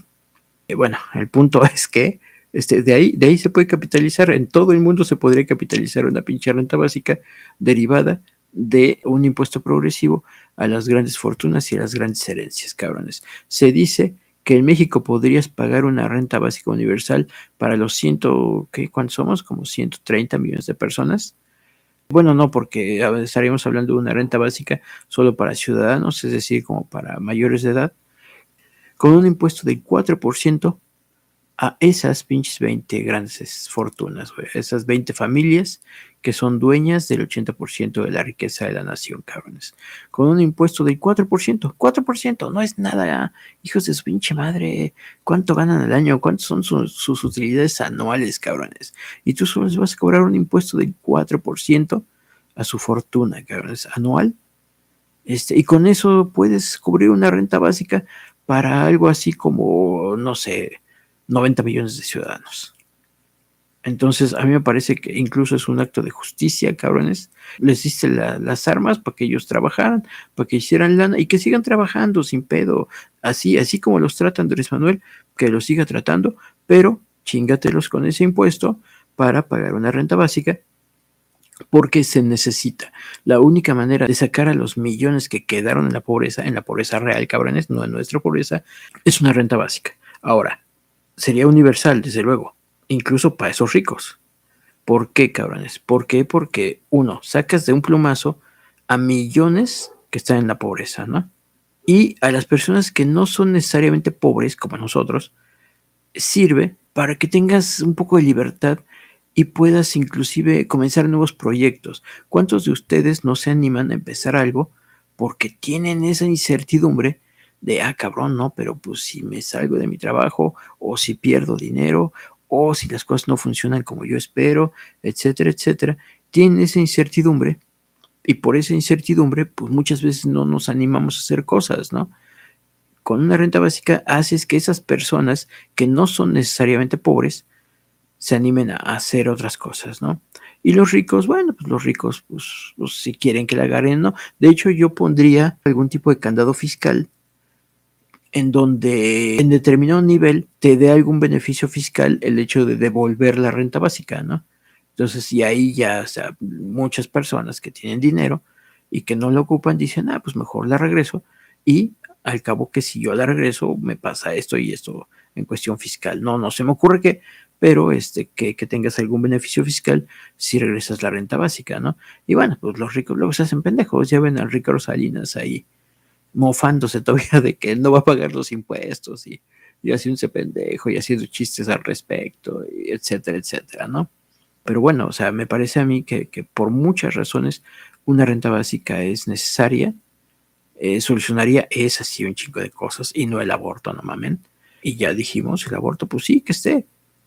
Bueno, el punto *laughs* es que este, de, ahí, de ahí se puede capitalizar, en todo el mundo se podría capitalizar una pinche renta básica derivada de un impuesto progresivo a las grandes fortunas y a las grandes herencias, cabrones. Se dice que en México podrías pagar una renta básica universal para los ciento, ¿qué, ¿cuántos somos? Como 130 millones de personas. Bueno, no, porque estaríamos hablando de una renta básica solo para ciudadanos, es decir, como para mayores de edad, con un impuesto del 4% a esas pinches 20 grandes fortunas, esas 20 familias que son dueñas del 80% de la riqueza de la nación, cabrones. Con un impuesto del 4%, 4%, no es nada, hijos de su pinche madre. ¿Cuánto ganan al año? ¿Cuántas son sus, utilidades anuales, cabrones? Y tú solo les vas a cobrar un impuesto del 4% a su fortuna, cabrones, anual. Este, y con eso puedes cubrir una renta básica para algo así como, no sé, 90 millones de ciudadanos. Entonces, a mí me parece que incluso es un acto de justicia, cabrones. Les diste las armas para que ellos trabajaran, para que hicieran lana y que sigan trabajando sin pedo. Así, así como los trata Andrés Manuel, que los siga tratando, pero chingatelos con ese impuesto para pagar una renta básica porque se necesita. La única manera de sacar a los millones que quedaron en la pobreza, en la pobreza real, cabrones, no en nuestra pobreza, es una renta básica. Ahora, sería universal, desde luego incluso para esos ricos. ¿Por qué, cabrones? ¿Por qué? Porque, uno, sacas de un plumazo a millones que están en la pobreza, ¿no? Y a las personas que no son necesariamente pobres, como nosotros, sirve para que tengas un poco de libertad y puedas inclusive comenzar nuevos proyectos. ¿Cuántos de ustedes no se animan a empezar algo porque tienen esa incertidumbre de, ah, cabrón, no, pero pues si me salgo de mi trabajo o si pierdo dinero o si las cosas no funcionan como yo espero, etcétera, etcétera, tienen esa incertidumbre y por esa incertidumbre, pues muchas veces no nos animamos a hacer cosas, ¿no? Con una renta básica haces que esas personas que no son necesariamente pobres se animen a hacer otras cosas, ¿no? Y los ricos, bueno, pues los ricos, pues, pues si quieren que la agarren, ¿no? De hecho, yo pondría algún tipo de candado fiscal en donde en determinado nivel te dé algún beneficio fiscal el hecho de devolver la renta básica, ¿no? Entonces, y ahí ya, o sea, muchas personas que tienen dinero y que no la ocupan dicen, ah, pues mejor la regreso y al cabo que si yo la regreso me pasa esto y esto en cuestión fiscal. No, no se me ocurre que, pero este, que, que tengas algún beneficio fiscal si regresas la renta básica, ¿no? Y bueno, pues los ricos luego se hacen pendejos, ya ven al rico Salinas ahí mofándose todavía de que él no va a pagar los impuestos y, y haciéndose pendejo y haciendo chistes al respecto, y etcétera, etcétera, ¿no? Pero bueno, o sea, me parece a mí que, que por muchas razones una renta básica es necesaria, eh, solucionaría esa sí un chingo de cosas y no el aborto, no mamen. Y ya dijimos, el aborto, pues sí, que esté,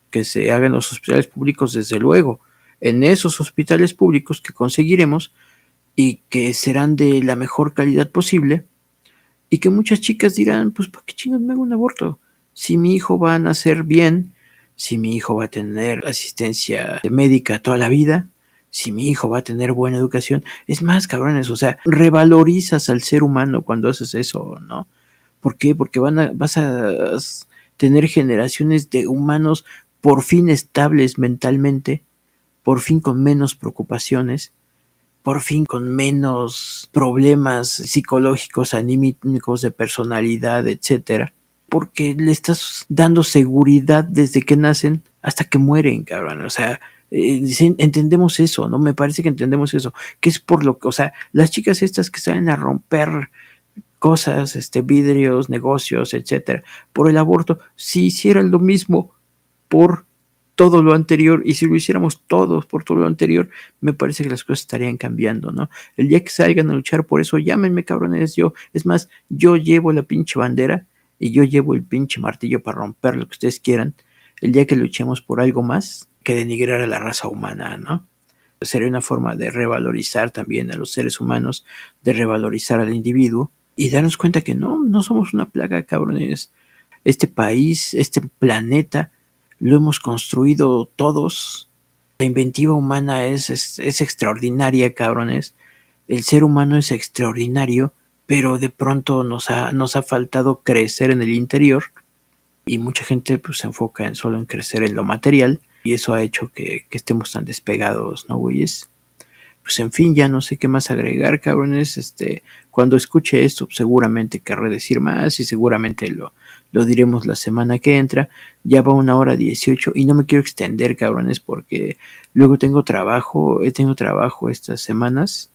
que se haga en los hospitales públicos, desde luego, en esos hospitales públicos que conseguiremos y que serán de la mejor calidad posible, y que muchas chicas dirán, pues ¿para qué chingados me hago un aborto? Si mi hijo va a nacer bien, si mi hijo va a tener asistencia médica toda la vida, si mi hijo va a tener buena educación, es más, cabrones, o sea, revalorizas al ser humano cuando haces eso, ¿no? ¿Por qué? Porque vas a tener generaciones de humanos por fin estables mentalmente, por fin con menos preocupaciones, por fin con menos problemas psicológicos, anímicos, de personalidad, etcétera, porque le estás dando seguridad desde que nacen hasta que mueren, cabrón. O sea, eh, entendemos eso, ¿no? Me parece que entendemos eso, que es por lo que, o sea, las chicas estas que salen a romper cosas, este, vidrios, negocios, etcétera, por el aborto, si hicieran lo mismo por todo lo anterior y si lo hiciéramos todos por todo lo anterior, me parece que las cosas estarían cambiando, ¿no? El día que salgan a luchar por eso, llámenme cabrones, yo, es más, yo llevo la pinche bandera y yo llevo el pinche martillo para romper lo que ustedes quieran, el día que luchemos por algo más que denigrar a la raza humana, ¿no? Sería una forma de revalorizar también a los seres humanos, de revalorizar al individuo y darnos cuenta que no, no somos una plaga, cabrones. Este país, este planeta, lo hemos construido todos. La inventiva humana es, es, extraordinaria, cabrones. El ser humano es extraordinario, pero de pronto nos ha, nos ha faltado crecer en el interior y mucha gente pues, se enfoca en solo en crecer en lo material y eso ha hecho que, que estemos tan despegados, ¿no, güeyes? Pues en fin, ya no sé qué más agregar, cabrones. Este, cuando escuche esto, seguramente querré decir más y seguramente lo, lo diremos la semana que entra. Ya va una hora 18 y no me quiero extender, cabrones, porque luego tengo trabajo, he tenido trabajo estas semanas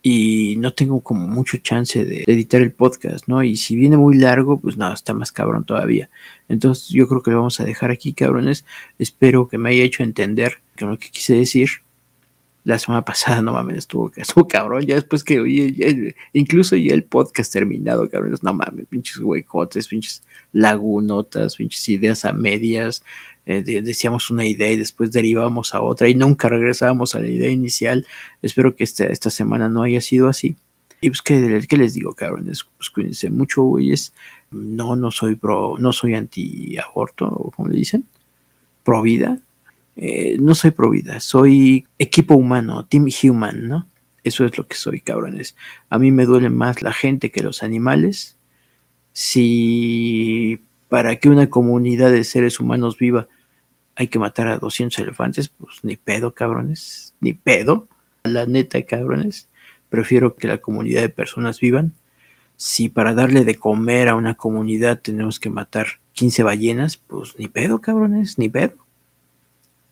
y no tengo como mucho chance de editar el podcast, ¿no? Y si viene muy largo, pues no, está más cabrón todavía. Entonces yo creo que lo vamos a dejar aquí, cabrones. Espero que me haya hecho entender lo que quise decir. La semana pasada, no mames, estuvo, estuvo cabrón. Ya después que, oye, incluso ya el podcast terminado, cabrones, no mames, pinches huecotes, pinches lagunotas, pinches ideas a medias. Eh, de, decíamos una idea y después derivamos a otra y nunca regresábamos a la idea inicial. Espero que esta, esta semana no haya sido así. Y pues, ¿qué, qué les digo, cabrones? Pues cuídense mucho, güeyes. No, no soy pro, no soy anti-aborto, o como le dicen, pro vida. Eh, no soy pro vida, soy equipo humano, team human, ¿no? Eso es lo que soy, cabrones. A mí me duele más la gente que los animales. Si para que una comunidad de seres humanos viva hay que matar a 200 elefantes, pues ni pedo, cabrones, ni pedo. La neta, cabrones, prefiero que la comunidad de personas vivan. Si para darle de comer a una comunidad tenemos que matar 15 ballenas, pues ni pedo, cabrones, ni pedo.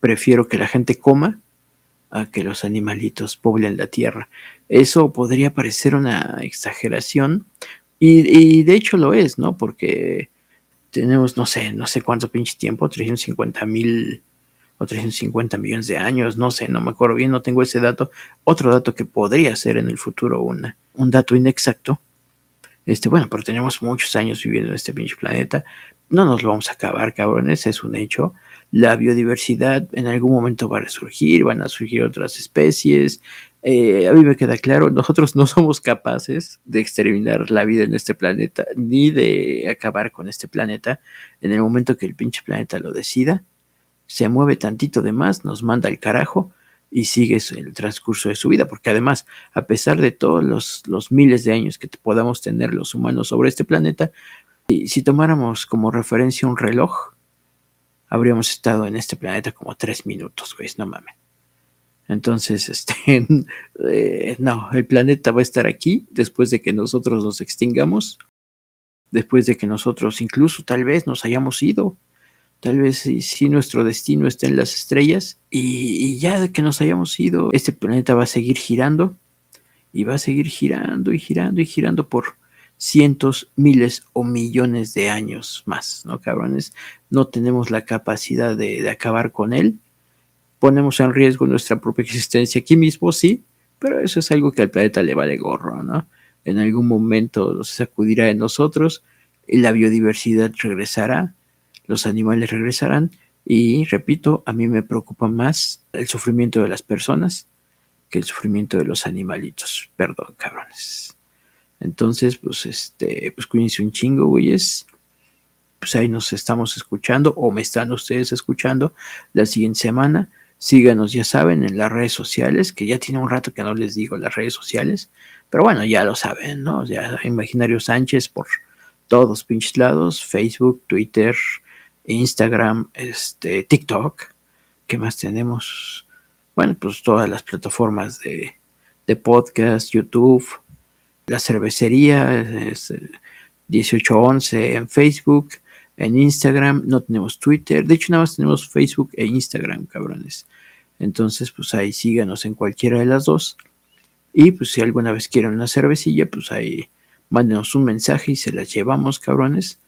Prefiero que la gente coma a que los animalitos poblen la tierra. Eso podría parecer una exageración, y, de hecho lo es, ¿no? Porque tenemos, no sé, no sé cuánto pinche tiempo, 350 mil o 350 millones de años, no sé, no me acuerdo bien, no tengo ese dato. Otro dato que podría ser en el futuro una, un dato inexacto. Este, bueno, pero tenemos muchos años viviendo en este pinche planeta. No nos lo vamos a acabar, cabrones, es un hecho. La biodiversidad en algún momento va a resurgir, van a surgir otras especies, eh, a mí me queda claro, nosotros no somos capaces de exterminar la vida en este planeta, ni de acabar con este planeta. En el momento que el pinche planeta lo decida, se mueve tantito de más, nos manda al carajo y sigue el transcurso de su vida, porque además, a pesar de todos los, los miles de años que podamos tener los humanos sobre este planeta, si tomáramos como referencia un reloj, habríamos estado en este planeta como tres minutos, güey, no mames. Entonces, *laughs* este, eh, no, el planeta va a estar aquí después de que nosotros nos extingamos, después de que nosotros incluso tal vez nos hayamos ido, tal vez si, nuestro destino está en las estrellas y, y, ya de que nos hayamos ido, este planeta va a seguir girando y va a seguir girando y girando y girando por cientos, miles o millones de años más, ¿no, cabrones? No tenemos la capacidad de, acabar con él ponemos en riesgo nuestra propia existencia aquí mismo, sí, pero eso es algo que al planeta le vale gorro, ¿no? En algún momento se sacudirá de nosotros y la biodiversidad regresará, los animales regresarán y, repito, a mí me preocupa más el sufrimiento de las personas que el sufrimiento de los animalitos. Perdón, cabrones. Entonces, pues, este, pues cuídense un chingo, güeyes. Pues ahí nos estamos escuchando o me están ustedes escuchando la siguiente semana. Síganos, ya saben, en las redes sociales, que ya tiene un rato que no les digo las redes sociales, pero bueno, ya lo saben, ¿no? Ya Imaginario Sánchez por todos pinches lados, Facebook, Twitter, Instagram, este, TikTok, ¿qué más tenemos? Bueno, pues todas las plataformas de, de podcast, YouTube, la cervecería, es 1811 en Facebook, en Instagram, no tenemos Twitter, de hecho nada más tenemos Facebook e Instagram, cabrones. Entonces, pues ahí síganos en cualquiera de las dos. Y pues si alguna vez quieren una cervecilla, pues ahí mándenos un mensaje y se las llevamos, cabrones.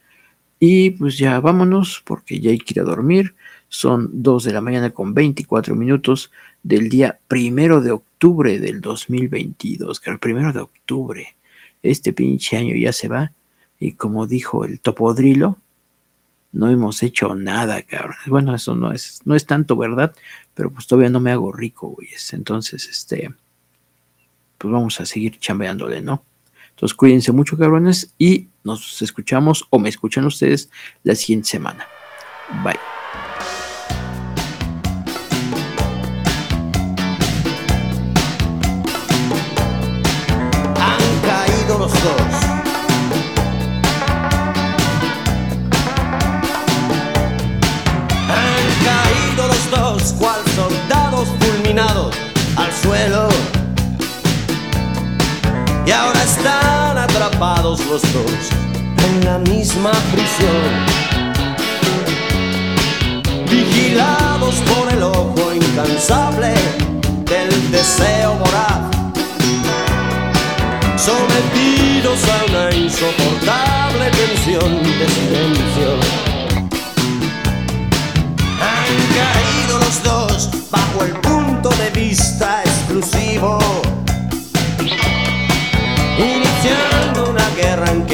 Y pues ya vámonos, porque ya hay que ir a dormir. Son 2 de la mañana con 24 minutos del día primero de octubre del 2022. Que el primero de octubre. Este pinche año ya se va. Y como dijo el topodrilo, no hemos hecho nada, cabrón. Bueno, eso no es, no es tanto verdad, pero pues todavía no me hago rico, güeyes. Entonces, este, pues vamos a seguir chambeándole, ¿no? Entonces cuídense mucho, cabrones, y nos escuchamos o me escuchan ustedes la siguiente semana. Bye. En la misma prisión. Vigilados por el ojo incansable del deseo voraz sometidos a una insoportable tensión de silencio. Han caído los dos bajo el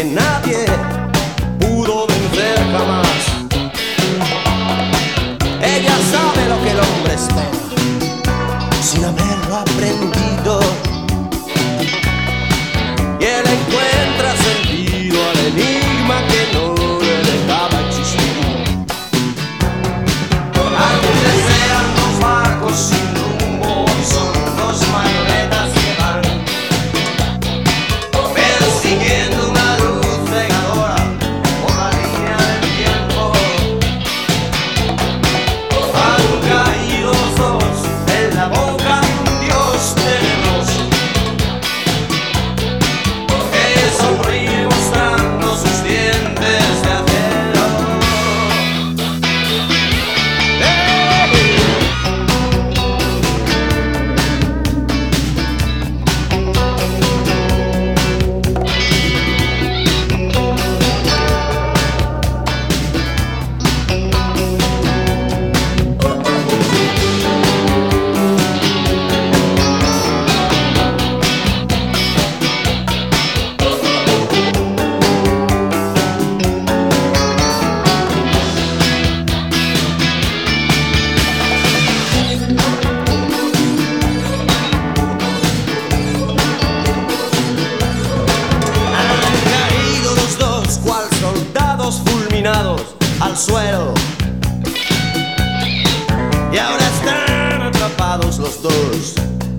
que nadie pudo vencer jamás. Ella sabe lo que el hombre espera, sin haberlo aprendido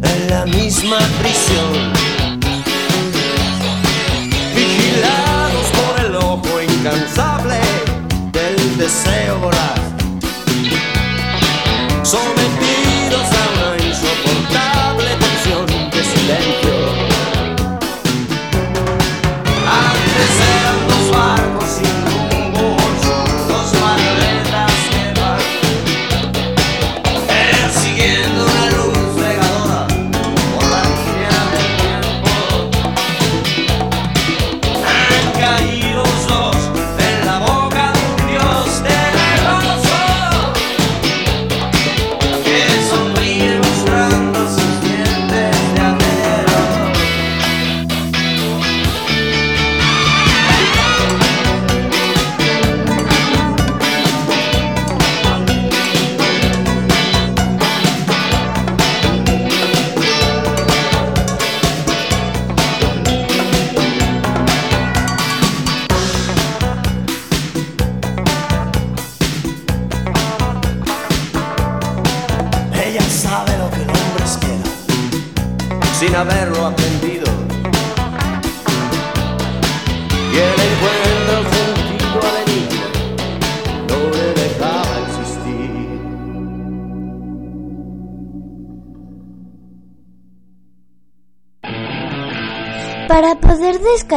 en la misma prisión.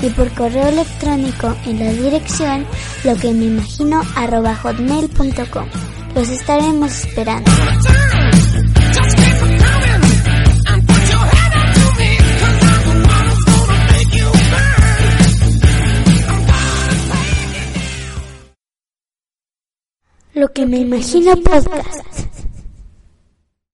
y por correo electrónico en la dirección lo que me imagino hotmail.com. Los estaremos esperando. Lo que me imagino podcast.